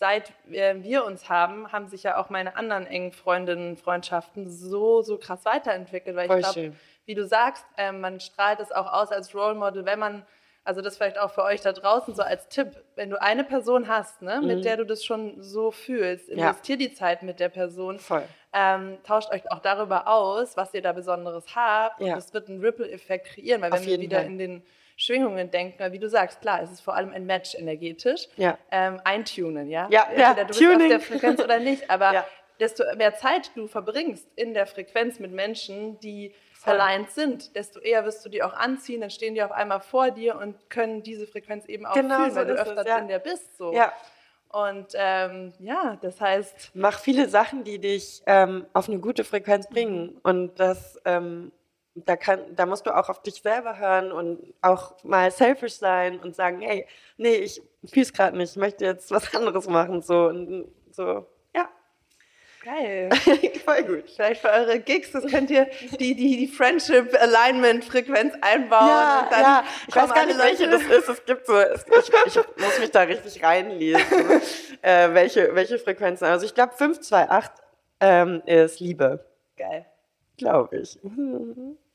seit wir uns haben, haben sich ja auch meine anderen engen Freundinnen und Freundschaften so, so krass weiterentwickelt. Weil ich glaube, wie du sagst, äh, man strahlt es auch aus als Role Model, wenn man, also das vielleicht auch für euch da draußen so als Tipp, wenn du eine Person hast, ne, mhm. mit der du das schon so fühlst, investier ja. die Zeit mit der Person. Voll. Ähm, tauscht euch auch darüber aus, was ihr da Besonderes habt. Ja. Und das wird einen Ripple-Effekt kreieren, weil Auf wenn wir wieder Fall. in den Schwingungen denken, weil wie du sagst, klar, es ist vor allem ein Match energetisch. Ja. Ähm, eintunen, ja? Ja, ja. du Tuning. bist auf der Frequenz oder nicht, aber ja. desto mehr Zeit du verbringst in der Frequenz mit Menschen, die aligned sind, desto eher wirst du die auch anziehen, dann stehen die auf einmal vor dir und können diese Frequenz eben auch genau fühlen, so weil du öfter ja. in der bist. So. Ja. Und ähm, ja, das heißt. Mach viele Sachen, die dich ähm, auf eine gute Frequenz bringen. Und das ähm, da, kann, da musst du auch auf dich selber hören und auch mal selfish sein und sagen, hey, nee, ich fühle es gerade nicht, ich möchte jetzt was anderes machen. So, und so ja. Geil. Voll gut. Vielleicht für eure Gigs, das könnt ihr die, die, die Friendship Alignment Frequenz einbauen. Ja, ja. Ich weiß gar nicht, welche das ist. Es gibt so, es, ich, ich muss mich da richtig reinlesen, äh, welche, welche Frequenzen. Also ich glaube 528 ähm, ist Liebe. Geil. Glaube ich.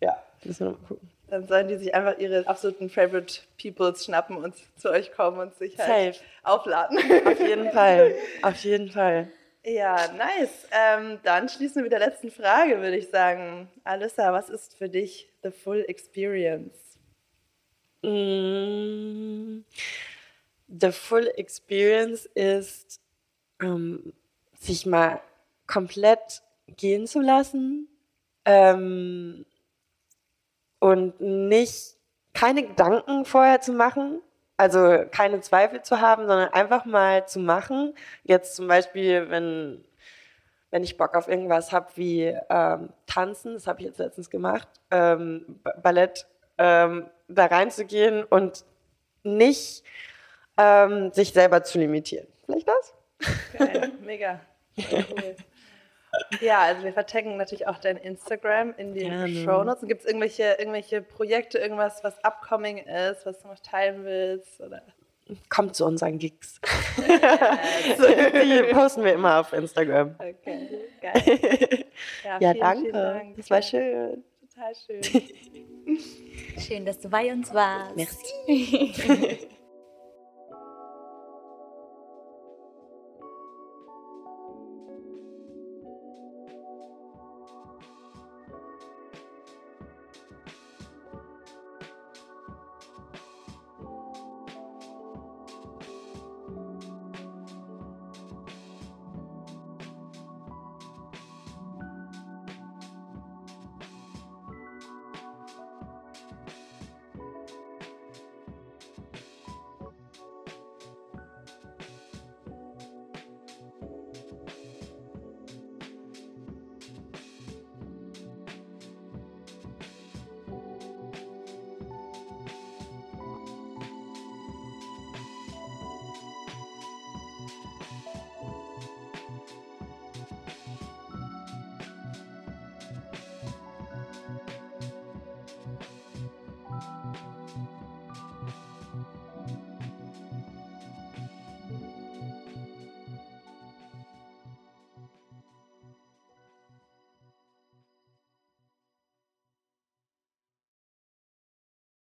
Ja, müssen wir mal gucken. Dann sollen die sich einfach ihre absoluten Favorite Peoples schnappen und zu euch kommen und sich halt Safe. aufladen. Auf jeden Fall. Auf jeden Fall. Ja, nice. Ähm, dann schließen wir mit der letzten Frage, würde ich sagen. Alissa, was ist für dich the full experience? Mm, the full experience ist, ähm, sich mal komplett gehen zu lassen, ähm, und nicht keine Gedanken vorher zu machen, also keine Zweifel zu haben, sondern einfach mal zu machen. Jetzt zum Beispiel, wenn, wenn ich Bock auf irgendwas habe wie ähm, Tanzen, das habe ich jetzt letztens gemacht, ähm, Ballett, ähm, da reinzugehen und nicht ähm, sich selber zu limitieren. Vielleicht das? Geil, mega. Cool. Ja, also wir vertecken natürlich auch dein Instagram in den Gerne. Show Notes. Gibt es irgendwelche, irgendwelche Projekte, irgendwas, was upcoming ist, was du noch teilen willst? Oder? Kommt zu unseren Gigs. Die posten wir immer auf Instagram. Okay, geil. Ja, ja vielen, danke. Vielen Dank. Das war schön. Total schön. Schön, dass du bei uns warst. Merci.